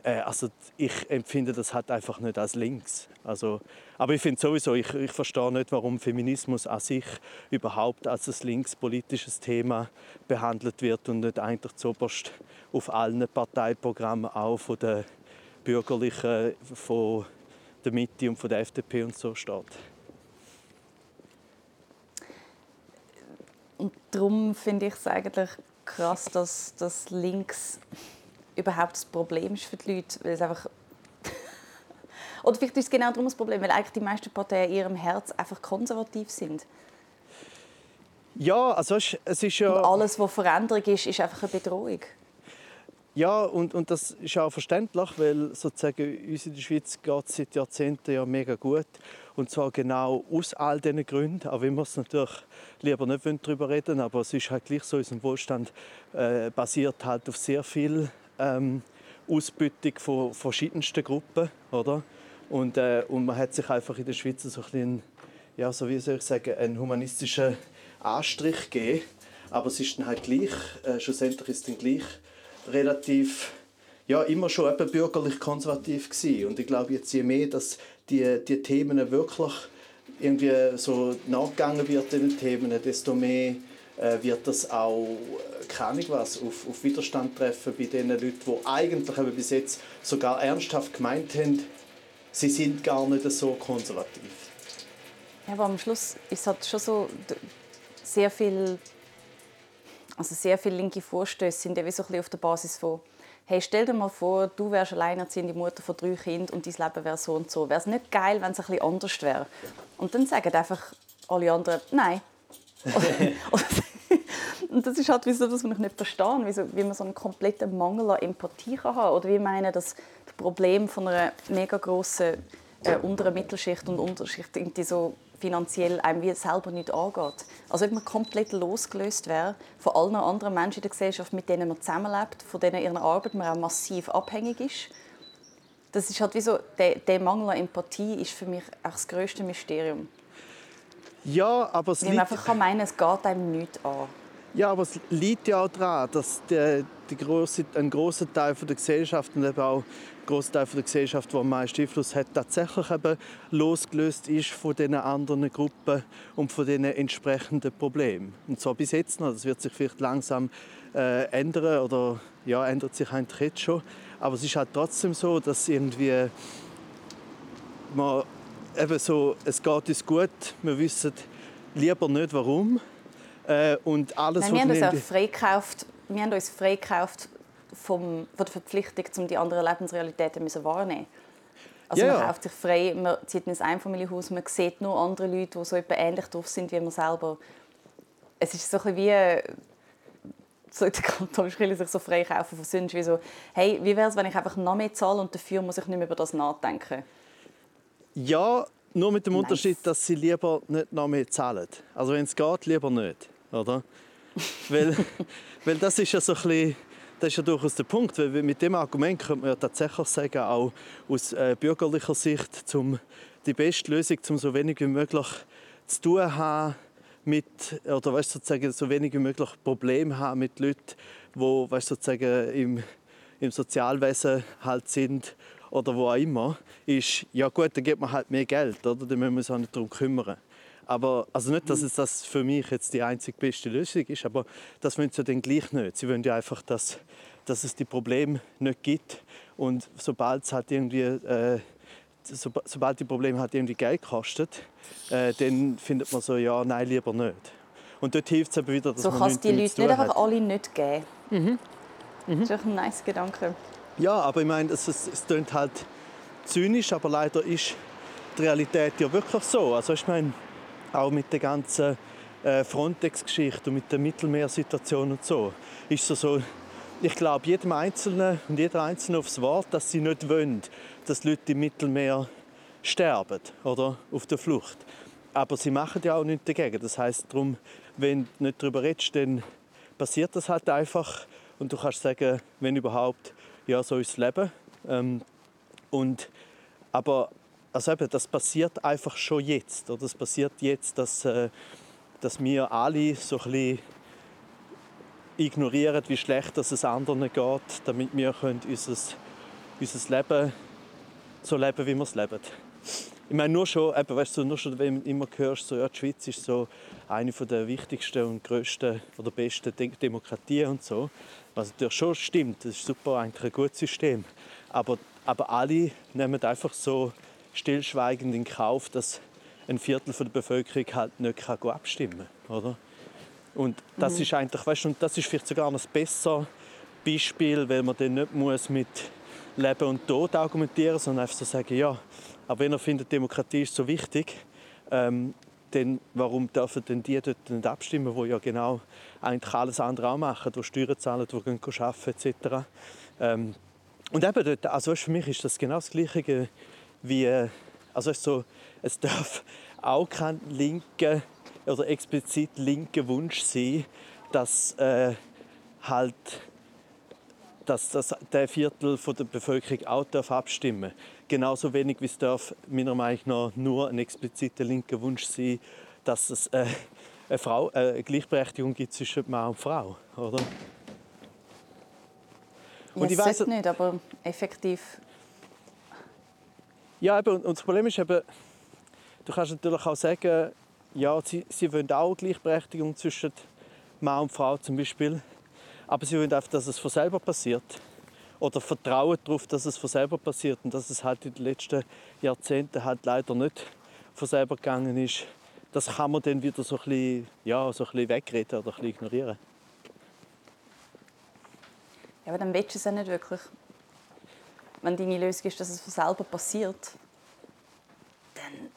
Äh, also ich empfinde das halt einfach nicht als links. Also, aber ich finde sowieso, ich, ich verstehe nicht, warum Feminismus an sich überhaupt als ein linkspolitisches Thema behandelt wird und nicht eigentlich zuoberst auf allen Parteiprogrammen auch von der Bürgerlichen, von der Mitte und von der FDP und so steht. Und darum finde ich es eigentlich krass, dass, dass links überhaupt das Problem ist für die Leute, weil es einfach <laughs> oder vielleicht ist es genau darum das Problem, weil eigentlich die meisten Parteien in ihrem Herz einfach konservativ sind. Ja, also es ist ja... Und alles, was Veränderung ist, ist einfach eine Bedrohung. Ja, und, und das ist auch verständlich, weil sozusagen uns in der Schweiz geht es seit Jahrzehnten ja mega gut. Und zwar genau aus all diesen Gründen, auch wenn wir es natürlich lieber nicht darüber reden aber es ist halt gleich so, unser Wohlstand äh, basiert halt auf sehr viel ähm, Ausbeutung von verschiedensten Gruppen, oder? Und, äh, und man hat sich einfach in der Schweiz so ein bisschen, ja, so wie soll ich sagen, einen humanistischen Anstrich gegeben. Aber es ist dann halt gleich, äh, schlussendlich ist es dann gleich relativ, ja, immer schon eben bürgerlich konservativ gewesen. Und ich glaube, jetzt je mehr, dass die, die Themen wirklich irgendwie so nachgegangen wird, den Themen, desto mehr wird das auch, äh, keine was, auf, auf Widerstand treffen bei den Leuten, die eigentlich eben bis jetzt sogar ernsthaft gemeint haben, sie sind gar nicht so konservativ. Ja, aber am Schluss ist halt schon so sehr viel, also sehr viele linke Vorstöße sind ja wie so ein auf der Basis von hey, stell dir mal vor, du wärst alleinerziehende Mutter von drei Kindern und dein Leben wäre so und so. Wäre es nicht geil, wenn es ein bisschen anders wäre? Und dann sagen einfach alle anderen, nein. <laughs> und das ist halt wie so, dass man nicht verstehe, wie, so, wie man so einen kompletten Mangel an Empathie kann haben Oder wie meine, dass Problem von einer mega grossen äh, unteren Mittelschicht und Unterschicht irgendwie so finanziell einem wie selber nicht angeht. Also ob man komplett losgelöst wäre von allen anderen Menschen in der Gesellschaft, mit denen man zusammenlebt, von denen ihrer Arbeit man auch massiv abhängig ist. Das ist halt wie so, der, der Mangel an Empathie ist für mich auch das größte Mysterium. Ja, aber es Weil man einfach kann meinen, es geht einem nichts an. Ja, aber es liegt ja auch daran, dass der, die grosse, ein großer Teil der Gesellschaft und eben auch ein großer Teil der Gesellschaft, der am meisten Einfluss hat, tatsächlich eben losgelöst ist von den anderen Gruppen und von den entsprechenden Problemen. Und zwar bis jetzt noch. Das wird sich vielleicht langsam äh, ändern oder ja, ändert sich eigentlich jetzt schon. Aber es ist halt trotzdem so, dass irgendwie man eben so, es geht uns gut, wir wissen lieber nicht warum äh, und alles, Nein, wir, haben uns freikauft, wir haben uns freikauft vom, von der Verpflichtung, um die anderen Lebensrealitäten zu wahrnehmen. Also ja, man kauft sich frei, man zieht in ein Einfamilienhaus, man sieht nur andere Leute, die so ähnlich drauf sind wie man selber. Es ist so ein wie so der Kantonschule sich so freikaufen von Sünden, wie so, hey, wie wäre es, wenn ich einfach noch mehr zahle und dafür muss ich nicht mehr über das nachdenken? Ja, nur mit dem nice. Unterschied, dass sie lieber nicht noch mehr zahlen. Also wenn es geht, lieber nicht oder? <laughs> weil, weil das ist ja so ein bisschen, das ist ja durchaus der Punkt, weil mit dem Argument könnte man ja tatsächlich sagen, auch aus äh, bürgerlicher Sicht, zum, die beste Lösung, um so wenig wie möglich zu tun haben mit, oder weißt, sozusagen so wenig wie möglich Probleme haben mit Leuten, die weißt, sozusagen im, im Sozialwesen halt sind oder wo auch immer, ist, ja gut, dann gibt man halt mehr Geld, oder? dann müssen wir uns auch nicht darum kümmern. Aber, also nicht, dass es das für mich jetzt die einzig beste Lösung ist, aber das wollen sie dann gleich nicht. Sie wollen ja einfach, dass, dass es die Probleme nicht gibt. Und sobald es halt irgendwie, äh, so, sobald die Probleme halt irgendwie Geld kostet, äh, dann findet man so, ja, nein, lieber nicht. Und dort hilft es eben wieder, dass so man kann es die Leute nicht einfach alle nicht geben. Mhm. Mhm. Das ist ein nice Gedanke. Ja, aber ich meine, es, klingt halt zynisch, aber leider ist die Realität ja wirklich so. Also ich meine, auch mit der ganzen äh, Frontex-Geschichte und mit der Mittelmeersituation und so, ist es so, ich glaube jedem Einzelnen und jeder Einzelne aufs Wort, dass sie nicht wollen, dass Leute im Mittelmeer sterben oder auf der Flucht. Aber sie machen ja auch nichts dagegen. Das heißt, darum, wenn du nicht darüber redest, dann passiert das halt einfach und du kannst sagen, wenn überhaupt, ja, so ist das Leben. Ähm, und, aber also eben, das passiert einfach schon jetzt. Oder es passiert jetzt, dass, äh, dass wir alle so ein ignorieren, wie schlecht es anderen geht, damit wir können unser, unser Leben so leben, wie wir es leben. Ich meine, nur schon, eben, weißt du, nur schon, wenn du immer hörst, so, ja, die Schweiz ist so eine der wichtigsten und grössten oder besten Demokratien und so, was natürlich schon stimmt, das ist super, eigentlich ein gutes System. Aber, aber alle nehmen einfach so stillschweigend in Kauf, dass ein Viertel der Bevölkerung halt nicht abstimmen kann. Oder? Und das mhm. ist eigentlich, weißt, und das ist vielleicht sogar noch ein besseres Beispiel, weil man dann nicht muss mit Leben und Tod argumentieren, sondern einfach so sagen, ja, aber wenn er findet, Demokratie ist so wichtig, ähm, dann warum dürfen denn die dort nicht abstimmen, die ja genau eigentlich alles andere auch machen, die Steuern zahlen, die gehen arbeiten etc. Ähm, und eben dort, also für mich ist das genau das Gleiche wie, also so, es darf auch kein linker oder explizit linker Wunsch sein, dass äh, halt dass das der Viertel von der Bevölkerung auch darf abstimmen Genauso wenig wie es darf meiner Meinung nach nur ein expliziter linker Wunsch sein, dass es äh, eine, Frau, äh, eine Gleichberechtigung gibt zwischen Mann und Frau, oder? Und ja, ich weiß nicht, aber effektiv ja, eben, und das Problem ist eben, du kannst natürlich auch sagen, ja, sie, sie wollen auch Gleichberechtigung zwischen Mann und Frau zum Beispiel, aber sie wollen einfach, dass es von selber passiert. Oder vertrauen darauf, dass es von selber passiert und dass es halt in den letzten Jahrzehnten halt leider nicht von selber gegangen ist. Das kann man dann wieder so ein bisschen, ja, so ein bisschen wegreden oder ein bisschen ignorieren. Ja, aber dann willst du es ja nicht wirklich wenn deine Lösung ist, dass es von selber passiert, dann,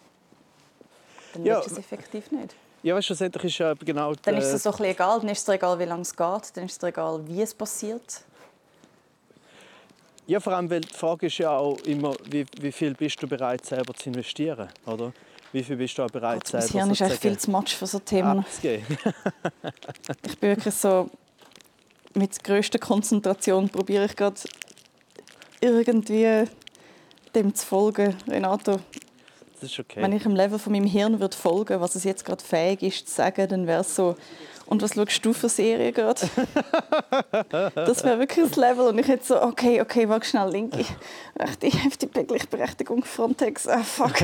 dann ja, willst du es effektiv nicht. Ja, weißt, schlussendlich ist ja genau... Dann ist es so ein egal, dann ist es dir egal, wie lange es geht, dann ist es dir egal, wie es passiert. Ja, vor allem, weil die Frage ist ja auch immer, wie, wie viel bist du bereit, selber zu investieren, oder? Wie viel bist du auch bereit, Gott, selber zu Hirn ist echt viel zu much für so Themen. <laughs> ich bin wirklich so... Mit größter Konzentration probiere ich gerade irgendwie dem zu folgen, Renato. Das ist okay. Wenn ich im Level von meinem Hirn würde folgen, was es jetzt gerade fähig ist zu sagen, dann wäre es so. Und was schaust du für Serien gerade? <laughs> das wäre wirklich das Level. Und ich hätte so, okay, okay, warte schnell, linke, rechte heftige Gleichberechtigung, Frontex, ah, fuck.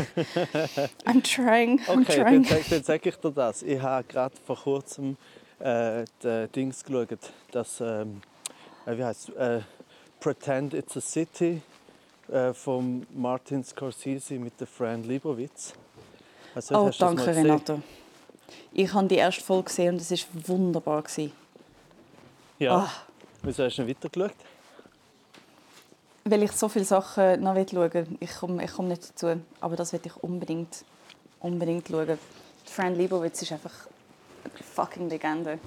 I'm trying, I'm okay, trying. Dann, dann sage ich dir das. Ich habe gerade vor kurzem äh, die Dings geschaut, das, ähm, äh, wie heißt äh, Pretend It's a City äh, von Martin Scorsese mit der Fran Libowitz. Also, oh, danke Renato. Ich habe die erste Folge gesehen und es war wunderbar. Ja. Ah. Wieso hast du nicht weitergeschaut? Weil ich so viele Sachen noch schauen will. Ich komme, ich komme nicht dazu. Aber das will ich unbedingt, unbedingt schauen. Fran Libowitz ist einfach eine fucking Legende.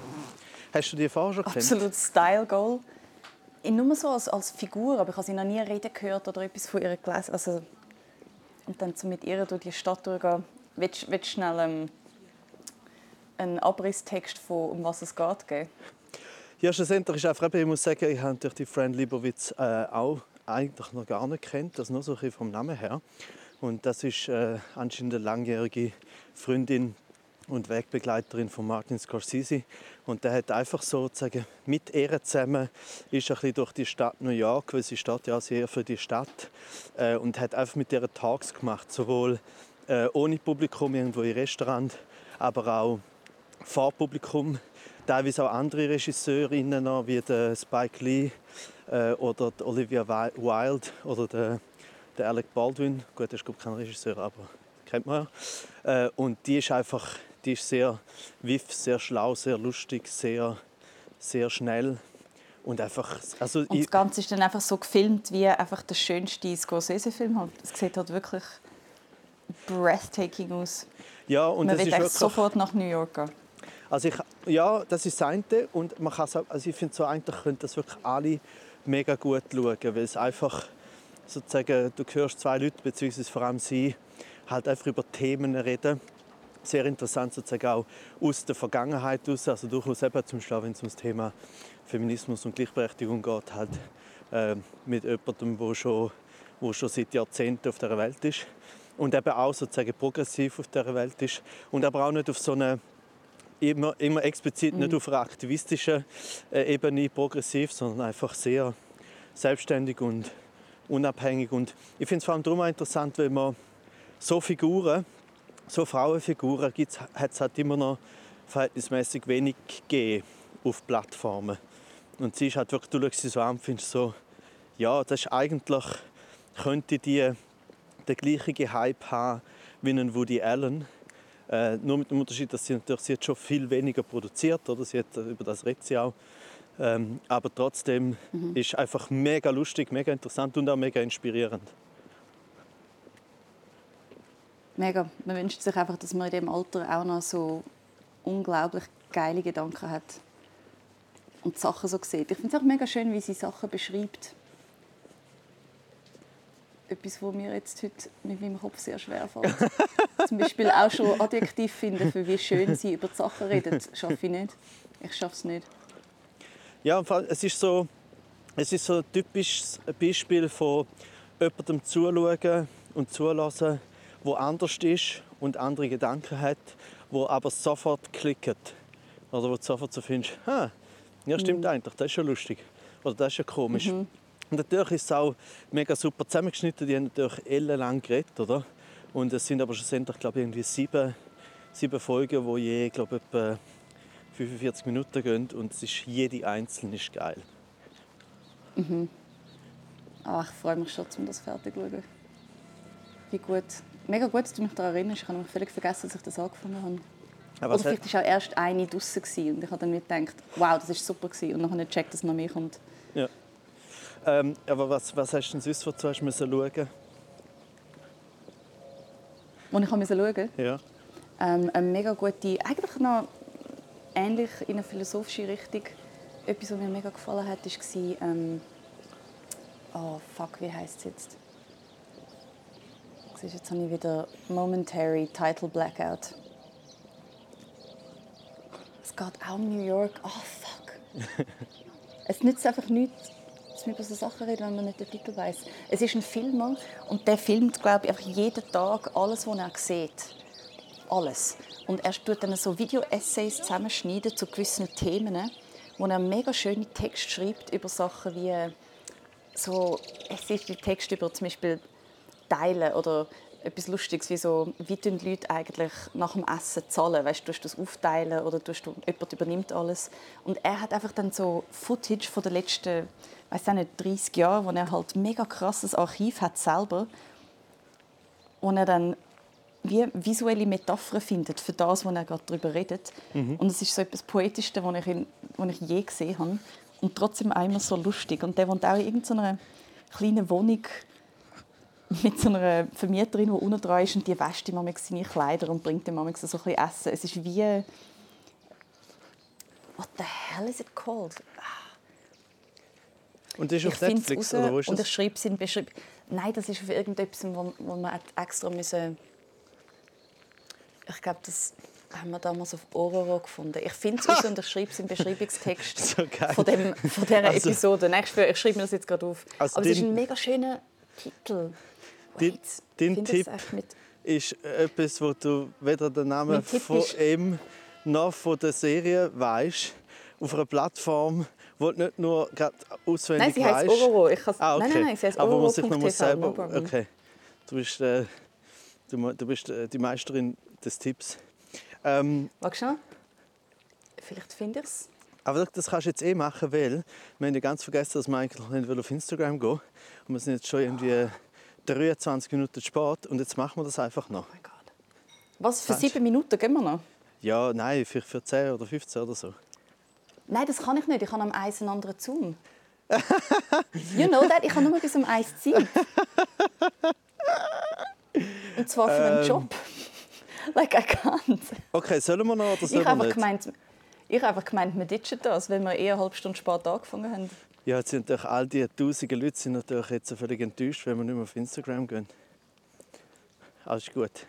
Hast du die vorher schon gesehen? Absolut Style Goal nur so als, als Figur, aber ich habe sie noch nie reden gehört oder etwas von ihr gelesen. Also, und dann so mit ihr durch die Stadt durchgehen. Willst du schnell ähm, einen Abrisstext von um was es geht geben? Ja, schlussendlich ist einfach, ich muss sagen, ich habe die Fran Libowitz äh, auch eigentlich noch gar nicht kennt, das nur so ein vom Namen her. Und das ist äh, anscheinend eine langjährige Freundin und Wegbegleiterin von Martin Scorsese. Und der hat einfach sozusagen mit ihr zusammen ist ein bisschen durch die Stadt New York, weil sie steht ja sehr für die Stadt, äh, und hat einfach mit ihr Talks gemacht, sowohl äh, ohne Publikum irgendwo im Restaurant, aber auch vor Publikum. Teilweise auch andere Regisseurinnen noch, wie der Spike Lee äh, oder Olivia Wilde oder der, der Alec Baldwin. Gut, er ist kein Regisseur, aber kennt man ja. Äh, und die ist einfach die ist sehr wiff, sehr schlau, sehr lustig, sehr, sehr schnell. Und einfach, also Und das Ganze ist dann einfach so gefilmt wie einfach der schönste Scorsese-Film. Es sieht halt wirklich breathtaking aus. Ja, und man das will ist wirklich, sofort nach New York gehen. Also ich, ja, das ist das eine. Und man kann also ich finde so eigentlich können das wirklich alle mega gut schauen, weil es einfach sozusagen, du hörst zwei Leute, beziehungsweise vor allem sie, halt einfach über Themen reden. Sehr interessant sozusagen auch aus der Vergangenheit aus, also durchaus eben zum Beispiel, wenn es um das Thema Feminismus und Gleichberechtigung geht, halt äh, mit jemandem, der schon, wo schon seit Jahrzehnten auf der Welt ist und eben auch sozusagen progressiv auf der Welt ist und aber auch nicht auf so eine immer, immer explizit nicht auf einer aktivistischen äh, Ebene progressiv, sondern einfach sehr selbstständig und unabhängig. Und ich finde es vor allem darum auch interessant, wenn man so Figuren, so Frauenfiguren hat es halt immer noch verhältnismäßig wenig gegeben auf Plattformen. Und sie ist halt wirklich, du schaust sie so an findest so, ja, das ist eigentlich, könnte die den gleichen Hype haben wie ein Woody Allen. Äh, nur mit dem Unterschied, dass sie natürlich sie hat schon viel weniger produziert, oder? Sie hat, über das redet sie auch. Ähm, aber trotzdem mhm. ist einfach mega lustig, mega interessant und auch mega inspirierend. Mega. Man wünscht sich einfach, dass man in dem Alter auch noch so unglaublich geile Gedanken hat und Sachen so sieht. Ich finde es auch mega schön, wie sie Sachen beschreibt. Etwas, was mir jetzt heute mit meinem Kopf sehr schwer fällt. <laughs> Zum Beispiel auch schon Adjektiv finden, für wie schön sie über die Sachen redet, schaffe ich nicht. Ich schaffe es nicht. Ja, es ist so, es ist so ein typisches Beispiel von jemandem zuschauen und zulassen, wo anders ist und andere Gedanken hat, wo aber sofort klickt. Oder wo du sofort so findest, ah, ja stimmt mhm. eigentlich, das ist ja lustig. Oder das ist ja komisch. Mhm. Und natürlich ist es auch mega super zusammengeschnitten. Die haben natürlich ellenlang geredet, oder? Und es sind aber schlussendlich, glaube ich, irgendwie sieben, sieben Folgen, die je, glaube etwa 45 Minuten gehen. Und es ist, jede einzelne ist geil. Mhm. Oh, ich freue mich schon, um das fertig zu schauen. Wie gut. Mega gut, dass du mich daran erinnerst. Ich habe völlig vergessen, dass ich das angefangen habe. Aber Oder vielleicht war auch erst eine draußen und ich habe dann gedacht, wow, das war super. Und dann habe ich gecheckt, dass noch mehr kommt. Ja. Ähm, aber was, was hast du denn sonst, du hast müssen schauen Und ich musste schauen? Ja. Ähm, eine mega gute, eigentlich noch ähnlich in eine philosophische Richtung. Etwas, was mir mega gefallen hat, war, ähm, oh fuck, wie heißt es jetzt? Jetzt habe ich wieder Momentary Title Blackout. Es geht auch um New York. Oh fuck. <laughs> es nützt einfach nichts, dass man über so Sachen reden, wenn man nicht den Titel weiß. Es ist ein Filmer und der filmt, glaube ich, einfach jeden Tag alles, was er sieht. Alles. Und er tut dann so Video-Essays zusammenschneiden zu gewissen Themen, wo er mega schöne Texte schreibt über Sachen wie so es ist die Text über zum Beispiel Teilen oder etwas Lustiges, wie so, wie die Leute eigentlich nach dem Essen zahlen. Weißt, du das aufteilen oder du, jemand übernimmt alles. Und er hat einfach dann so Footage von den letzten, weiß nicht, 30 Jahren, wo er halt mega krasses Archiv hat selber, wo er dann wie visuelle Metaphern findet für das, was er gerade darüber redet. Mhm. Und es ist so etwas Poetischste, was ich, was ich je gesehen habe. Und trotzdem einmal so lustig. Und der wohnt auch in irgendeiner kleinen Wohnung <laughs> mit so einer Vermieterin, die dran ist und die wäscht ihm seine Kleider und bringt ihm so ein bisschen Essen. Es ist wie... What the hell is it called? Und das ist auf Netflix, oder wo ist das? Und ich schreibe es in Beschreibung. Nein, das ist auf irgendetwas, wo, wo man extra müssen... Ich glaube, das haben wir damals auf Ororo gefunden. Ich finde es <laughs> und ich schreibe es im Beschreibungstext so von, dem, von dieser also, Episode. Nein, ich, ich schreibe mir das jetzt gerade auf. Also Aber es ist ein mega schöner Titel. Dein, dein Tipp ist etwas, wo du weder den Namen von ihm noch von der Serie weißt. Auf einer Plattform, wo du nicht nur gerade auswendig Nein, sie heißt Ororo. Ich ah, okay. Nein, nein, nein, sie heißt Aber man sich noch selber... No okay. Du bist, äh, du, du bist äh, die Meisterin des Tipps. Ähm, Magst du Vielleicht finde ich es. Aber das kannst du jetzt eh machen, weil wir haben ja ganz vergessen, dass nicht auf Instagram gehen Und wir sind jetzt schon irgendwie 23 Minuten Sport und jetzt machen wir das einfach noch. Oh mein Gott. Was, für sieben Minuten gehen wir noch? Ja, nein, für, für 10 oder 15 oder so. Nein, das kann ich nicht. Ich habe am Eis einen anderen Zoom. <laughs> you know that? Ich habe nur bis um Eis Zeit. <laughs> Und zwar für einen Ähm. Job. <laughs> like, I can't. Okay, sollen wir noch oder Ich sollen habe wir einfach nicht? gemeint, ich habe einfach gemeint, wir ditchen das, weil wir eher eine halbe Stunde später angefangen haben. Ja, jetzt sind natürlich all die tausenden Leute sind natürlich jetzt völlig enttäuscht, wenn wir nicht mehr auf Instagram gehen. Alles gut.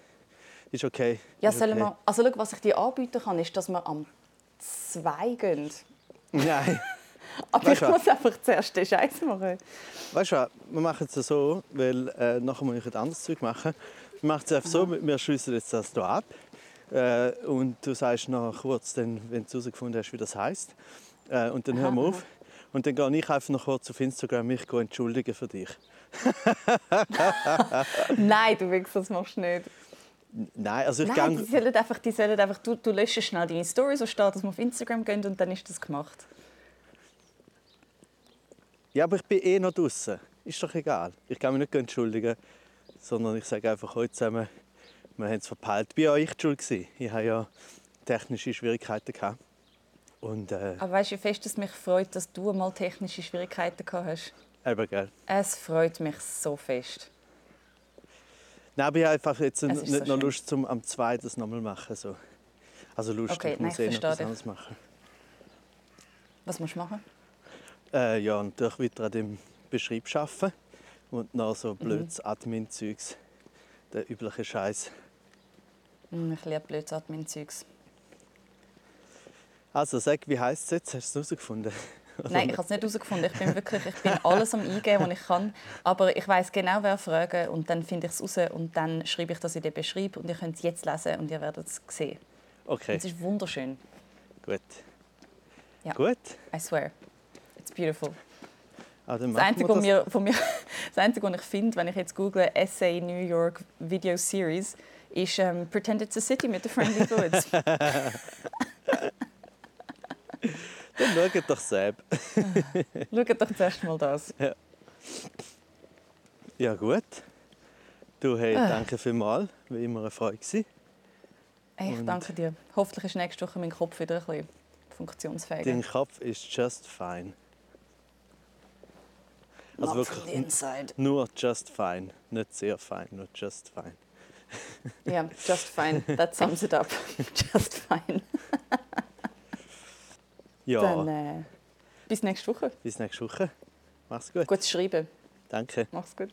Ist okay. Ja, ist okay. wir, also schau, was ich dir anbieten kann, ist, dass wir am 2 gehen. <laughs> Nein. <laughs> Aber Weißt ich was? muss einfach zuerst den Scheiß machen. Weißt du, was, wir machen es so, weil äh, nachher muss ich etwas anderes Zeug machen. Wir machen es einfach so, wir schließen jetzt das hier ab. Äh, und du sagst noch kurz, dann, wenn du herausgefunden hast, wie das heisst. Äh, und dann hören wir Aha, auf. Und dann gehe ich einfach noch kurz auf Instagram mich entschuldigen für dich. <laughs> Nein, du Wichser, das machst du nicht. Nein, also ich Nein, gehe... die sollen einfach, die sollen einfach du, du löscht schnell deine Story, so steht, dass wir auf Instagram gehen und dann ist das gemacht. Ja, aber ich bin eh noch draußen. Ist doch egal. Ich kann mich nicht entschuldigen, sondern ich sage einfach heute zusammen, wir haben es verpeilt. Ich war auch ich die schuld. Ich hatte ja technische Schwierigkeiten. Gehabt. Und äh, Aber weißt du, wie fest es mich freut, dass du mal technische Schwierigkeiten gehabt hast? eben, gell. Es freut mich so fest. Nein, ich habe einfach jetzt nicht so noch schön. Lust, um am 2. das nochmal machen. So. Also Lust, Okay, ich muss nein, eh noch anderes machen. Was musst du machen? Äh, ja, natürlich weiter an dem Beschrieb arbeiten. Und noch Mhm. so blödes Admin-Zeugs. Der übliche Scheiß. Hm, Ich liebe blödes Admin-Zeugs. Also sag, wie heisst es jetzt? Hast du es herausgefunden? <laughs> Nein, ich habe es nicht herausgefunden. Ich bin wirklich, ich bin alles am Eingeben, was ich kann. Aber ich weiß genau, wer fragen und dann finde ich es raus und dann schreibe ich das in den Beschreib und ihr könnt es jetzt lesen und ihr werdet es sehen. Okay, Es ist wunderschön. gut. Ja. Gut. I swear. It's beautiful. Ah, Das Einzige, mir, von mir, <laughs> das Einzige, was ich finde, wenn ich jetzt google Essay New York Video Series, ist ähm, Pretend It's a City mit den Friendly Bullets. <laughs> Dann schaut doch selbst. Schaut doch zuerst mal das. Ja gut. Du, hey, Ah. danke vielmals. Wie immer eine Freude gewesen. Hey, ich Und- danke dir. Hoffentlich ist nächste Woche mein Kopf wieder ein bisschen funktionsfähiger. Dein Kopf ist just fine. Also Not from wirklich the inside. nur just fine. Nicht sehr fein, nur just fine. Ja, just fine. <laughs> That sums it up. <laughs> Just fine. <laughs> Ja, Dann äh, bis nächste Woche. bis nächste Woche. Mach's gut. Gutes Schreiben. Danke. Mach's gut.